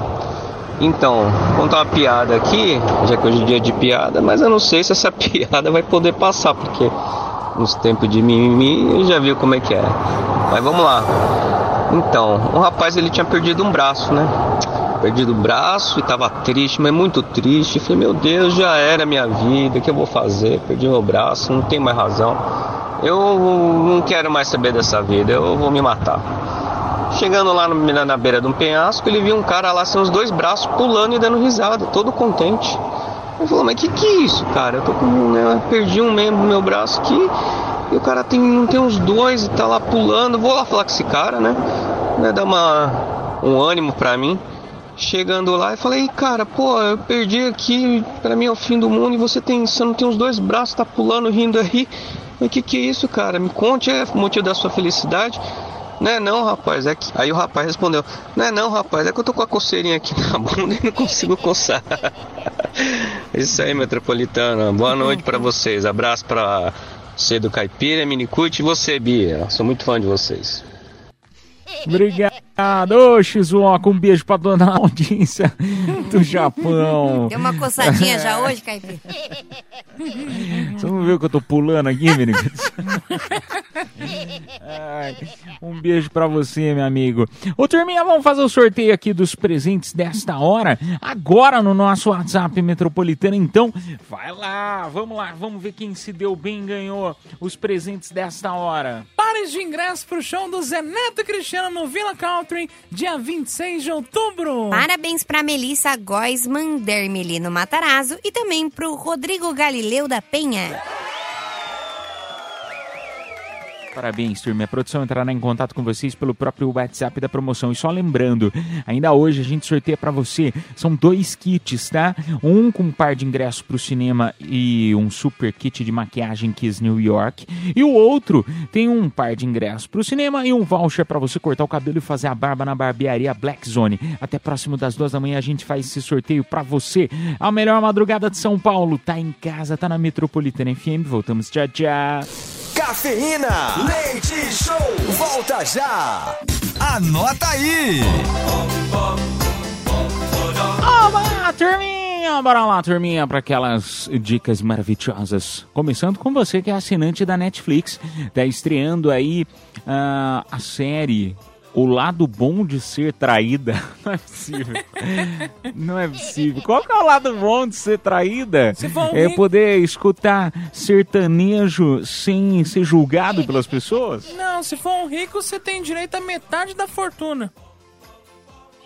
Então, vou contar uma piada aqui, já que hoje é dia de piada, mas eu não sei se essa piada vai poder passar, porque nos tempos de mimimi já viu como é que é. Mas vamos lá. Então, um rapaz ele tinha perdido um braço, né? Perdido o braço e tava triste, mas muito triste. Falei, meu Deus, já era minha vida, o que eu vou fazer? Perdi meu braço, não tem mais razão. Eu não quero mais saber dessa vida, eu vou me matar. Chegando lá no- na, beira de um penhasco, ele viu um cara lá sem os dois braços pulando e dando risada, todo contente. Ele falou, mas que que é isso, cara? Eu tô com, né, perdi um membro do meu braço aqui e o cara tem, não tem os dois e tá lá pulando. Vou lá falar com esse cara, né? né dar uma, um ânimo pra mim. Chegando lá e falei, cara, pô, eu perdi aqui, pra mim é o fim do mundo e você tem, você não tem os dois braços, tá pulando, rindo aí. Mas que que é isso, cara? Me conte, é o motivo da sua felicidade? Não é não, rapaz, é que... Aí o rapaz respondeu, não é não, rapaz, é que eu tô com a coceirinha aqui na bunda e não consigo coçar. É Isso aí, metropolitana. Boa noite pra vocês. Abraço pra você do Caipira, Minicute e você, Bia. Sou muito fã de vocês. Obrigado, ô Shizuoka, um beijo pra dona audiência do Japão. Deu uma coçadinha já hoje, Caipira? Você não viu que eu tô pulando aqui, menino? Um beijo pra você, meu amigo. Ô, turminha, vamos fazer o sorteio aqui dos presentes desta hora, agora no nosso WhatsApp Metropolitano. Então, vai lá, vamos lá, vamos ver quem se deu bem e ganhou os presentes desta hora. Pares de ingresso pro show do Zé Neto e Cristiano no Villa Country, dia 26 de outubro. Parabéns pra Melissa Góisman Dermelino Matarazzo e também pro Rodrigo Galileu da Penha. Parabéns, turma. A produção entrará em contato com vocês pelo próprio WhatsApp da promoção. E só lembrando, ainda hoje a gente sorteia pra você. São dois kits, tá? Um com um par de ingressos pro cinema e um super kit de maquiagem Kiss New York. E o outro tem um par de ingressos pro cinema e um voucher pra você cortar o cabelo e fazer a barba na barbearia Black Zone. Até próximo das duas da manhã a gente faz esse sorteio pra você. A melhor madrugada de São Paulo. Tá em casa, tá na Metropolitana FM. Voltamos. Tchau, tchau. Cafeína, leite show, volta já. Anota aí. Olá, turminha! Bora lá, turminha, para aquelas dicas maravilhosas. Começando com você que é assinante da Netflix. Tá estreando aí ah, a série O Lado Bom de Ser Traída. Não é possível. Não é possível. Qual que é o lado bom de ser traída? Um É poder escutar sertanejo sem ser julgado pelas pessoas? Não, se for um rico, você tem direito a metade da fortuna.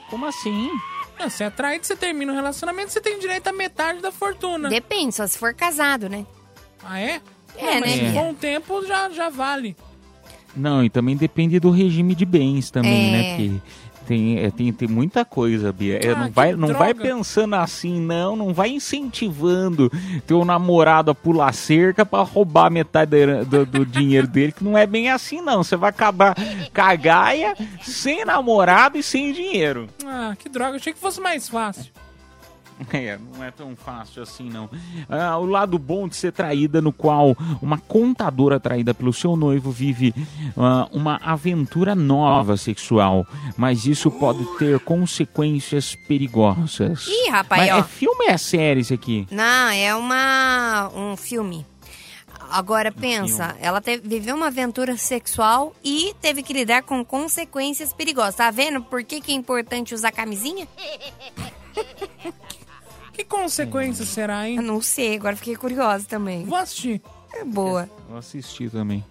Como assim? Não, se é traído, você termina o relacionamento, você tem direito a metade da fortuna. Depende, só se for casado, né? Ah, é? É, Não, mas né? se for um tempo, já, já vale. Não, e também depende do regime de bens também, É. né? Porque Tem, é, tem, tem muita coisa, Bia. É, Ah, não vai, não vai pensando assim, não. Não vai incentivando teu namorado a pular cerca pra roubar metade do, do dinheiro dele, que não é bem assim, não. Você vai acabar cagaia, sem namorado e sem dinheiro. Ah, que droga. Achei que fosse mais fácil. É, não é tão fácil assim, não. Ah, o lado bom de ser traída, no qual uma contadora traída pelo seu noivo vive ah, uma aventura nova sexual, mas isso pode ter consequências perigosas. Ih, rapaz, mas ó. é filme ou é série isso aqui? Não, é uma um filme. Agora pensa, ela teve, viveu uma aventura sexual e teve que lidar com consequências perigosas. Tá vendo por que, que é importante usar camisinha? Que consequência será, hein? Eu não sei, agora fiquei curiosa também. Vou assistir. É boa. Vou assistir também.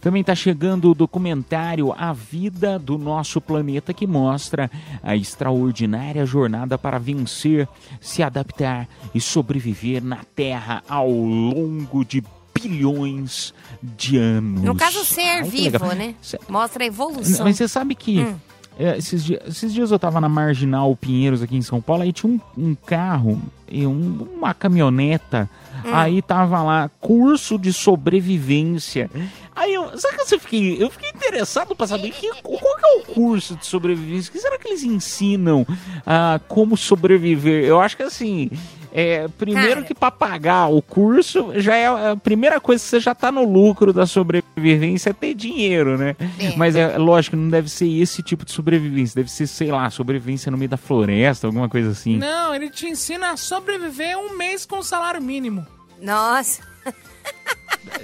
Também está chegando o documentário A Vida do Nosso Planeta, que mostra a extraordinária jornada para vencer, se adaptar e sobreviver na Terra ao longo de bilhões de anos. No caso, ser Ai, vivo, né? Mostra a evolução. Mas você sabe que Hum. É, esses, dias, esses dias eu tava na Marginal Pinheiros aqui em São Paulo, aí tinha um, um carro e um- uma caminhoneta, Hum. aí tava lá, curso de sobrevivência. Aí eu, sabe que eu fiquei, eu fiquei interessado pra saber que, qual que é o curso de sobrevivência? O que será que eles ensinam a como sobreviver? Eu acho que assim, é, primeiro Cara. que pra pagar o curso, já é a primeira coisa que você já tá no lucro da sobrevivência é ter dinheiro, né? É. Mas é lógico, não deve ser esse tipo de sobrevivência, deve ser, sei lá, sobrevivência no meio da floresta, alguma coisa assim. Não, ele te ensina a sobreviver um mês com salário mínimo. Nossa.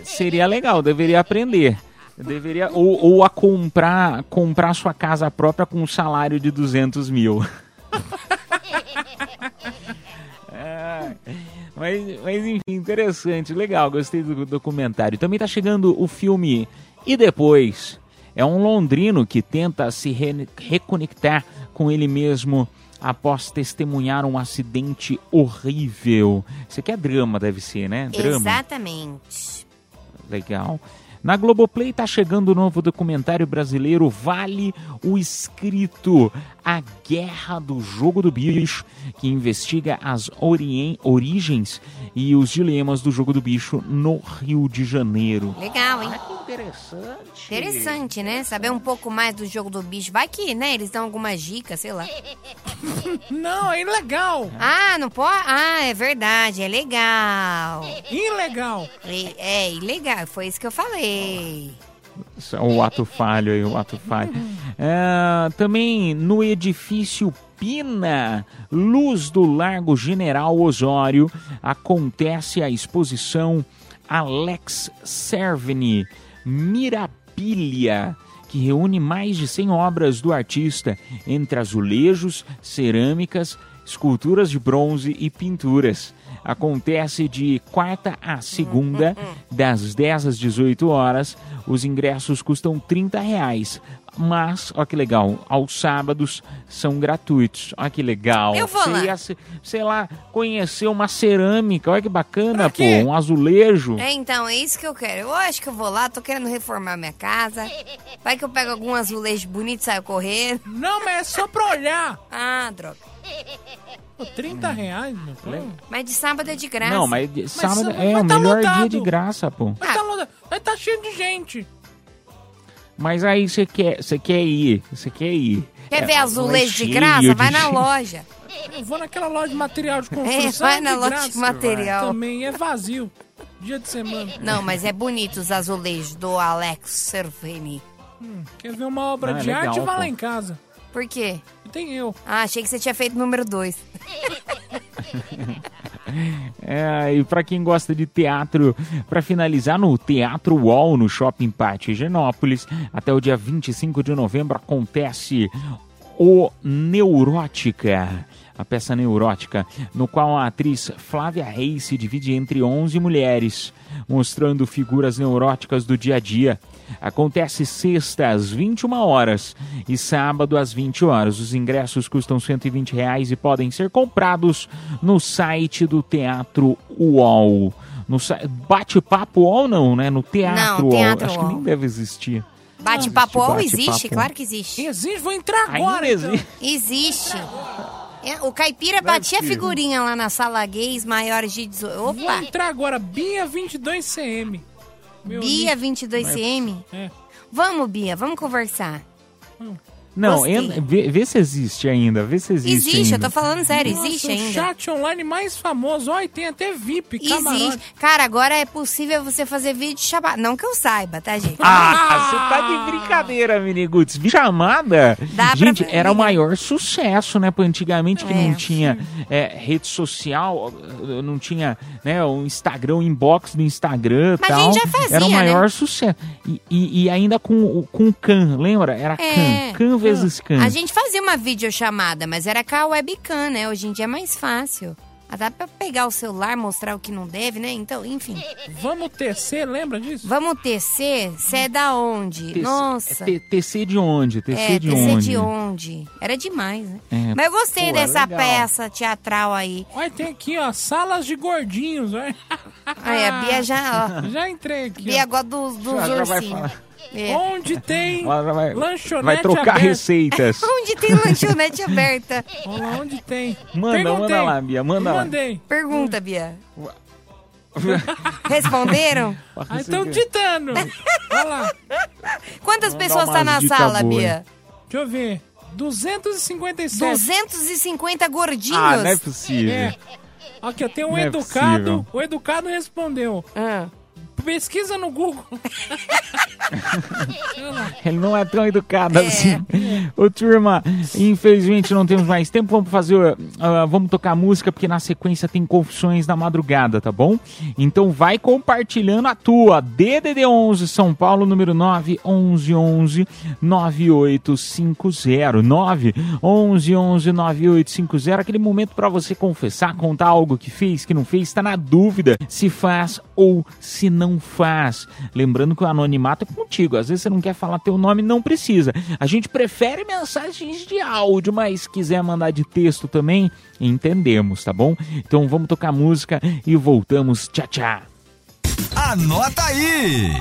Seria legal, deveria aprender. Deveria, ou, ou a comprar, comprar sua casa própria com um salário de 200 mil. Mas, mas enfim, interessante, legal, gostei do documentário. Também tá chegando o filme E Depois. É um londrino que tenta se re- reconectar com ele mesmo após testemunhar um acidente horrível. Isso aqui é drama, deve ser, né? Drama. Exatamente. Legal. Na Globoplay tá chegando o novo documentário brasileiro Vale o Escrito, a guerra do jogo do bicho, que investiga as origens e os dilemas do jogo do bicho no Rio de Janeiro. Legal, hein? Interessante. Interessante, né? Saber um pouco mais do jogo do bicho. Vai que, né? Eles dão algumas dicas, sei lá. Não, é ilegal. Ah, não pode? Ah, é verdade, é legal. Ilegal. É, é ilegal, foi isso que eu falei. Isso é O ato falho aí, o ato falho. É, também no edifício Pina, Luz do Largo General Osório, acontece a exposição Alex Servini Mirabilia, que reúne mais de 100 obras do artista, entre azulejos, cerâmicas, esculturas de bronze e pinturas. Acontece de quarta a segunda, das 10 às 18 horas. Os ingressos custam 30 reais. Mas, ó que legal, aos sábados são gratuitos. Ó que legal. Eu vou Você lá. ia, se- sei lá, conhecer uma cerâmica. Olha que bacana, pô. Um azulejo. É, então, é isso que eu quero. Eu acho que eu vou lá, tô querendo reformar minha casa. Vai que eu pego algum azulejo bonito e saio correndo. Não, mas é só pra olhar. Ah, droga. Pô, 30 reais, meu. pô. Mas de sábado é de graça. Não, mas de- sábado vai é o tá melhor dia lotado. de graça, pô. Vai tá, loda- vai tá cheio de gente. Mas aí você quer, você quer ir, você quer ir. Quer É, ver azulejo de graça? Vai na gente. loja. Eu vou naquela loja de material de construção. É, vai na de loja graça. de material. Também é vazio. Dia de semana. Não, mas é bonito os azulejos do Alex Servini. Hum, quer ver uma obra Ah, é de legal, arte? Vai pô. lá em casa. Por quê? Tem eu. Ah, achei que você tinha feito número dois. É, e pra quem gosta de teatro, pra finalizar no Teatro Wall, no Shopping Pátio Higienópolis, até o dia 25 de novembro acontece o Neurótica, a peça Neurótica, no qual a atriz Flávia Reis se divide entre 11 mulheres, mostrando figuras neuróticas do dia a dia. Acontece sexta às 21 horas e sábado às 20 horas. Os ingressos custam 120 reais e podem ser comprados no site do Teatro UOL. No sa- Bate-papo UOL não, né? No Teatro Não, UOL. Teatro Acho UOL. que nem deve existir. Bate-papo UOL existe, claro que existe. Existe, vou entrar Ainda agora. então. existe. Existe. É, O caipira batia figurinha lá na sala gays maiores de 18. Vou Opa! entrar agora, Bia 22CM. Meu Bia nick. 22CM. É. Vamos, Bia, vamos conversar. Não, en- vê, vê se existe ainda, vê se existe Existe, eu ainda. tô falando sério, Nossa, existe o ainda. chat online mais famoso. Olha, tem até VIP, camarote. Existe. Cara, agora é possível você fazer vídeo chamada. Não que eu saiba, tá, gente? Ah, você tá de brincadeira, Miniguts. Chamada, Dá pra gente, ver, era o maior sucesso, né? Porque antigamente que É. não tinha é, rede social, eh, não tinha né, o Instagram, o inbox do Instagram Mas a tal. gente já fazia, era o né? maior sucesso. E, e- e ainda com, o- com Can, lembra? Era É. Can, Can vezes. A gente fazia uma videochamada, mas era com a webcam, né? Hoje em dia é mais fácil. Dá pra pegar o celular, mostrar o que não deve, né? Então, enfim. Vamos tecer, lembra disso? Vamos tecer? Você é da onde? Nossa. é T- TC de onde? TC É, de tecer onde? de onde? Era demais, né? É, Mas eu gostei pô, dessa legal. peça teatral aí. Olha, tem aqui, ó, salas de gordinhos, olha. Aí, a Bia já, ó. Já entrei aqui. Bia ó. gosta dos, dos ursinhos. É. Onde tem vai, lanchonete vai trocar aberta. receitas. Onde tem lanchonete aberta? Olha lá, onde tem. Manda, Perguntei. manda lá, Bia, manda lá. Mandei. Pergunta, Bia. Responderam? Ah, estão ditando. Olha lá. Quantas Vamos pessoas tá na sala, boas. Bia? Deixa eu ver. 257. 250 gordinhos. Ah, não é possível. É. Aqui, ó, tem um Não é educado. possível. o educado respondeu. Ah. Pesquisa no Google. Ele não é tão educado É. assim. Ô, turma, infelizmente não temos mais tempo. Vamos fazer. ah, vamos tocar música, porque na sequência tem confissões da madrugada, tá bom? Então vai compartilhando a tua. DDD 11 São Paulo, número 9 11 11 9850. 9 11 11 9850. Aquele momento pra você confessar, contar algo que fez, que não fez, tá na dúvida se faz ou se não faz. Lembrando que o anonimato é contigo. Às vezes você não quer falar teu nome, não precisa. A gente prefere mensagens de áudio, mas quiser mandar de texto também, entendemos, tá bom? Então vamos tocar música e voltamos. Tchau, tchau. Anota aí!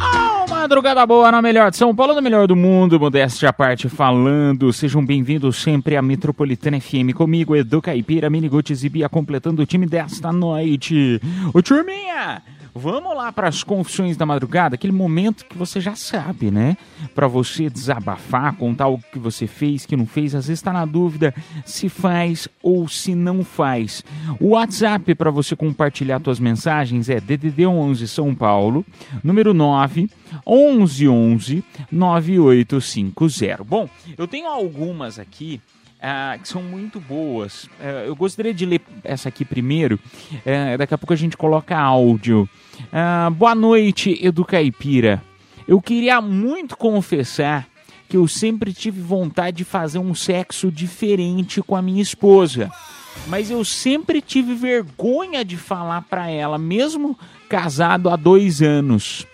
Oh, madrugada boa na melhor de São Paulo, na melhor do mundo, modéstia à parte falando. Sejam bem-vindos sempre à Metropolitana FM comigo, Edu Caipira, Miniguts e Bia completando o time desta noite. Ô turminha, vamos lá para as confissões da madrugada, aquele momento que você já sabe, né? Para você desabafar, contar o que você fez, que não fez, às vezes está na dúvida se faz ou se não faz. O WhatsApp para você compartilhar suas mensagens é DDD 11 São Paulo, número 9 11 11 9850. Bom, eu tenho algumas aqui ah, que são muito boas. Eh, eu gostaria de ler essa aqui primeiro. eh, daqui a pouco a gente coloca áudio. Ah, boa noite, Edu Caipira. Eu queria muito confessar que eu sempre tive vontade de fazer um sexo diferente com a minha esposa. Mas eu sempre tive vergonha de falar pra ela, mesmo casado há dois anos.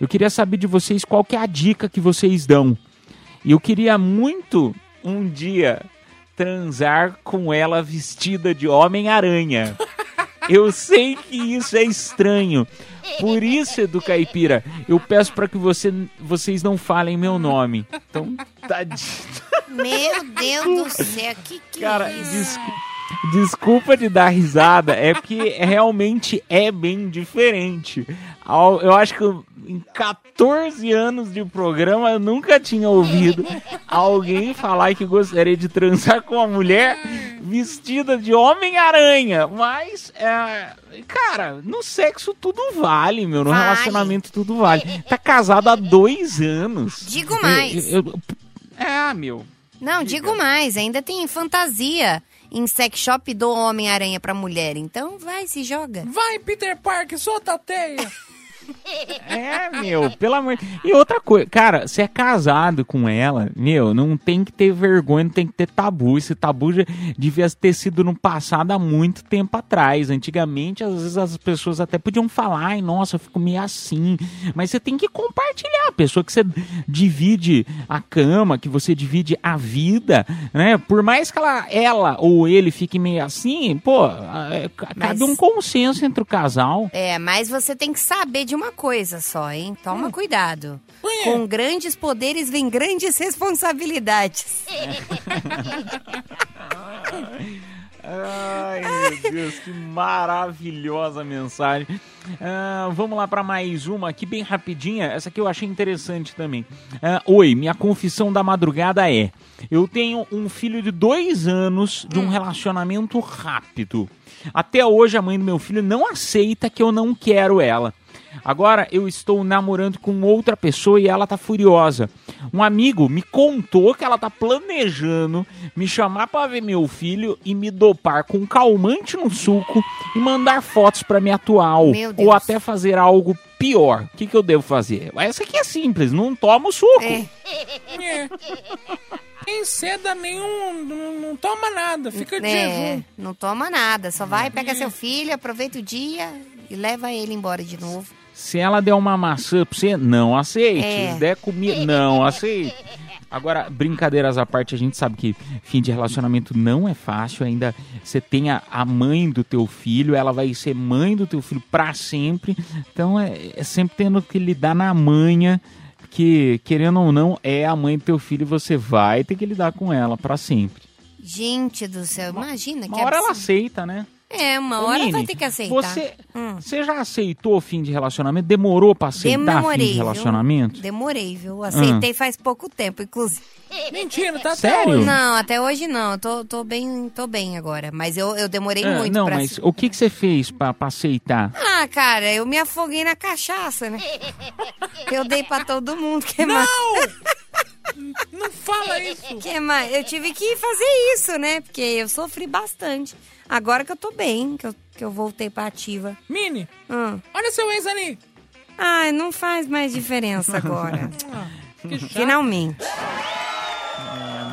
Eu queria saber de vocês qual que é a dica que vocês dão. E eu queria muito um dia transar com ela vestida de Homem-Aranha. Eu sei que isso é estranho. Por isso, Edu Caipira, eu peço para que você, vocês não falem meu nome. Então, tá dito. Meu Deus do céu, que que Cara, é isso? desculpa, desculpa de dar risada, é porque realmente é bem diferente. Eu acho que eu- em 14 anos de programa eu nunca tinha ouvido alguém falar que gostaria de transar com uma mulher vestida de Homem-Aranha. Mas, é, cara, no sexo tudo vale, meu. No Vale. relacionamento tudo vale. Tá casado há dois anos. Digo mais. Eu- eu- é, meu. Não, digo mais, ainda tem fantasia em sex shop do Homem-Aranha pra mulher. Então vai, se joga. Vai, Peter Parker, solta a teia. É, meu, pelo amor E outra coisa, cara, você é casado com ela, meu, não tem que ter vergonha, não tem que ter tabu. Esse tabu já devia ter sido no passado há muito tempo atrás. Antigamente, às vezes as pessoas até podiam falar, ai, nossa, eu fico meio assim. Mas você tem que compartilhar. A pessoa que você divide a cama, que você divide a vida, né? Por mais que ela, ela ou ele fique meio assim, pô, é, cabe Mas- um consenso entre o casal. É, mas você tem que saber de uma coisa só, hein? Toma cuidado. Com grandes poderes vem grandes responsabilidades. Ai, meu Deus, que maravilhosa mensagem. Ah, vamos lá para mais uma aqui, bem rapidinha. Essa aqui eu achei interessante também. Ah, Oi, minha confissão da madrugada é: eu tenho um filho de dois anos de um relacionamento rápido. Até hoje a mãe do meu filho não aceita que eu não quero ela. Agora eu estou namorando com outra pessoa e ela tá furiosa. Um amigo me contou que ela tá planejando me chamar para ver meu filho e me dopar com calmante no suco e mandar fotos para minha atual ou até fazer algo pior. O que, que eu devo fazer? Essa aqui é simples, não toma o suco. É. É. Quem ceda nenhum, não, não toma nada, fica de É, jejum. não toma nada. Só vai, pega seu filho, aproveita o dia e leva ele embora de novo. Se ela der uma maçã pra você, não aceite. É. Se der comida, não aceite. Agora, brincadeiras à parte, a gente sabe que fim de relacionamento não é fácil. Ainda você tem a, a mãe do teu filho, ela vai ser mãe do teu filho pra sempre. Então é, é sempre tendo que lidar na manha, que querendo ou não, é a mãe do teu filho e você vai ter que lidar com ela pra sempre. Gente do céu, imagina que Uma hora ela aceita, né? É, uma Ô, hora Nini, vai ter que aceitar. Você, Hum. você já aceitou o fim de relacionamento? Demorou pra aceitar Demorei, fim de viu? relacionamento? Demorei, viu? Aceitei faz pouco tempo, inclusive. Mentira, tá Sério? até hoje. Não, até hoje não. Eu Tô, tô, bem, tô bem agora. Mas eu, eu demorei Ah, muito não, pra... mas o que, que você fez pra, pra aceitar? Ah, cara, eu me afoguei na cachaça, né? Eu dei pra todo mundo. Que mais? Não fala isso. Que mais? Eu tive que fazer isso, né? Porque eu sofri bastante. Agora que eu tô bem, que eu, que eu voltei pra ativa. Mini, Hum. olha seu ex ali. Ai, não faz mais diferença agora. Que chato. Finalmente.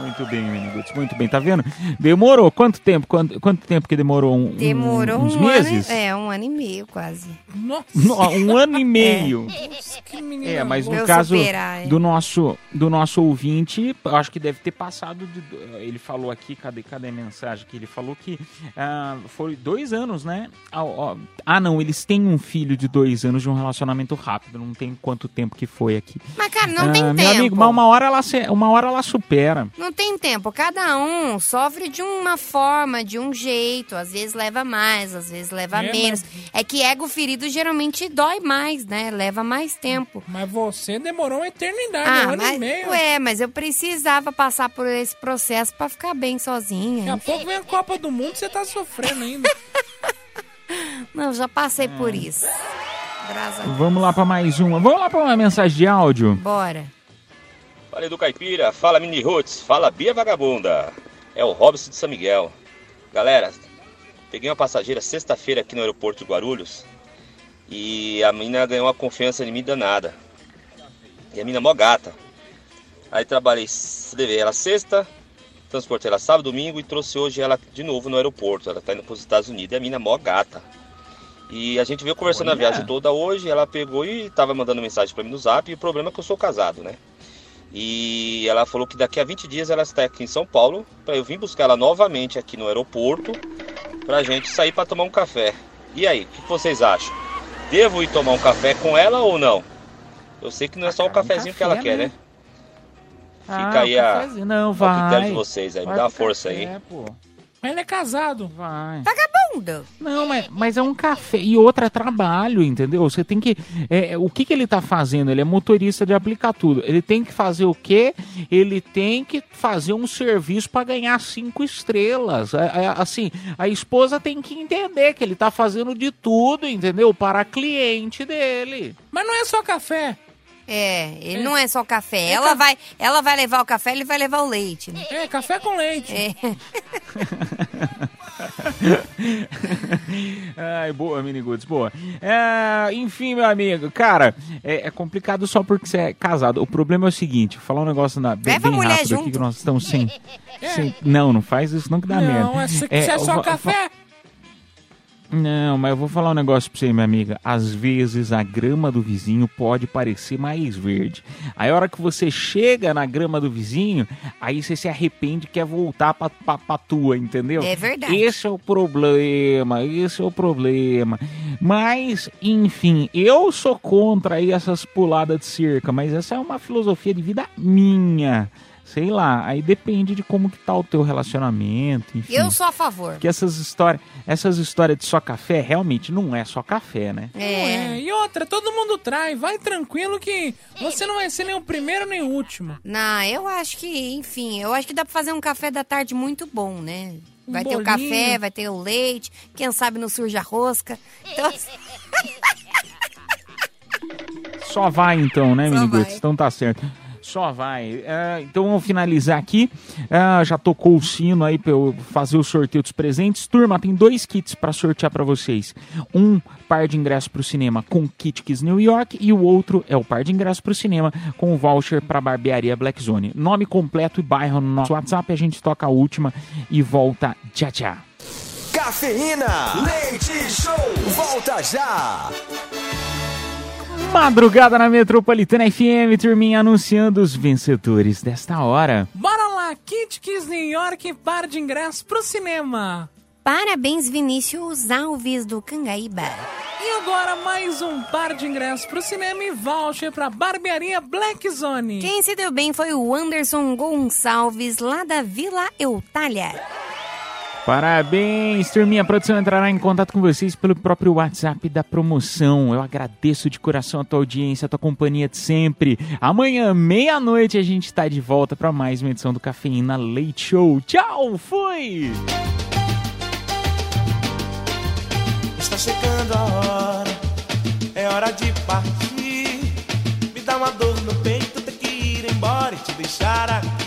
É, muito bem, Miniguts, muito bem. Tá vendo? Demorou. Quanto tempo? Quanto, quanto tempo que demorou? Um, um- Demorou uns um meses? ano. e- É, um ano e meio quase. Nossa, No- Um ano e meio. que menina. É, mas no Pra eu caso superar, é. do nosso do nosso ouvinte, acho que deve ter passado de, ele falou aqui, cadê cadê a mensagem que ele falou que ah, foi dois anos, né? Ah, ah, não, eles têm um filho de dois anos de um relacionamento rápido, não tem quanto tempo que foi aqui. Mas, cara, não Ah, tem meu tempo. amigo, mas uma hora ela uma hora ela supera. Não tem tempo. Cada um sofre de uma forma, de um jeito. Às vezes leva mais, às vezes leva É, menos. É que ego ferido geralmente dói mais, né? Leva mais tempo. Mas você demorou uma eternidade, Ah, um ano mas, e meio. ué, mas eu precisava passar por esse processo pra ficar bem Daqui sozinha. a pouco vem a Copa do Mundo e você tá sofrendo ainda. Não, já passei É. por isso. Graças a Deus. Vamos lá pra mais uma. Vamos lá pra uma mensagem de áudio. Bora. Fala do Caipira, fala Mini Roots, fala Bia Vagabunda. É o Robson de São Miguel. Galera, peguei uma passageira sexta-feira aqui no aeroporto de Guarulhos e a menina ganhou uma confiança em mim danada. E a menina é mó gata. Aí trabalhei, levei ela sexta, transportei ela sábado, domingo e trouxe hoje ela de novo no aeroporto. Ela tá indo para os Estados Unidos e a menina é mó gata. E a gente veio conversando Olha. a viagem toda hoje, ela pegou e tava mandando mensagem para mim no zap, e o problema é que eu sou casado, né? E ela falou que daqui a 20 dias ela está aqui em São Paulo para eu vir buscar ela novamente aqui no aeroporto pra gente sair para tomar um café. E aí, o que vocês acham? Devo ir tomar um café com ela ou não? Eu sei que não é só o cara, um cafezinho que ela café, quer, né? né? Fica Ah, aí a. Não, vai. critério de vocês aí, me Vai dá uma força café, aí. pô. Mas ele é casado. Vai. Vagabunda. Não, mas, mas é um café. E outra é trabalho, entendeu? Você tem que. é, o que, que ele tá fazendo? Ele é motorista de aplicar tudo. Ele tem que fazer o quê? Ele tem que fazer um serviço para ganhar cinco estrelas. É, é, assim, a esposa tem que entender que ele tá fazendo de tudo, entendeu? Para a cliente dele. Mas não é só café. É, ele não é só café. Ela vai, ela vai levar o café, ele vai levar o leite, né? É, café com leite. É. Ai, boa, Miniguts, boa. É, enfim, meu amigo, cara, é, é complicado só porque você é casado. O problema é o seguinte, vou falar um negócio na, bem, Leva bem rápido aqui junto. que nós estamos sem, sem- Não, não faz isso não que dá merda. Não, é, se, se é eu só café. Não, mas eu vou falar um negócio pra você, minha amiga. Às vezes a grama do vizinho pode parecer mais verde. Aí a hora que você chega na grama do vizinho, aí você se arrepende e quer voltar pra, pra, pra tua, entendeu? É verdade. Esse é o problema, esse é o problema. Mas, enfim, eu sou contra aí essas puladas de cerca, mas essa é uma filosofia de vida minha. Sei lá, aí depende de como que tá o teu relacionamento, enfim. Eu sou a favor. Que essas histórias, essas histórias de só café realmente não é só café, né? É. E outra, todo mundo trai. Vai tranquilo que você não vai ser nem o primeiro nem o último. Não, eu acho que, enfim, eu acho que dá pra fazer um café da tarde muito bom, né? Um Vai ter o café, vai ter o leite, quem sabe não surge a rosca. Então, assim, Só vai então, né, Miniguts? Então tá certo. Só vai. É, então vamos finalizar aqui. Ah, já tocou o sino aí pra eu fazer o sorteio dos presentes. Turma, tem dois kits pra sortear pra vocês. Um par de ingressos pro cinema com Kit Kiss New York e o outro é o par de ingressos pro cinema com o voucher pra barbearia Black Zone. Nome completo e bairro no nosso WhatsApp. A gente toca a última e volta. Tchau, tchau. Cafeína. Leite Show. Volta já. Madrugada na Metropolitana FM, turminha anunciando os vencedores desta hora. Bora lá, Kit Kiss New York, par de ingressos pro cinema. parabéns, Vinícius Alves do Cangaíba. E agora mais um par de ingressos pro cinema e voucher pra barbearia Black Zone. Quem se deu bem foi o Anderson Gonçalves, lá da Vila Eutália. Parabéns, turminha. A produção entrará em contato com vocês pelo próprio WhatsApp da promoção. Eu agradeço de coração a tua audiência, a tua companhia de sempre. Amanhã, meia-noite, a gente tá de volta para mais uma edição do Cafeína Leite Show. Tchau, fui! Está chegando a hora, é hora de partir. Me dá uma dor no peito, ter que ir embora e te deixar aqui.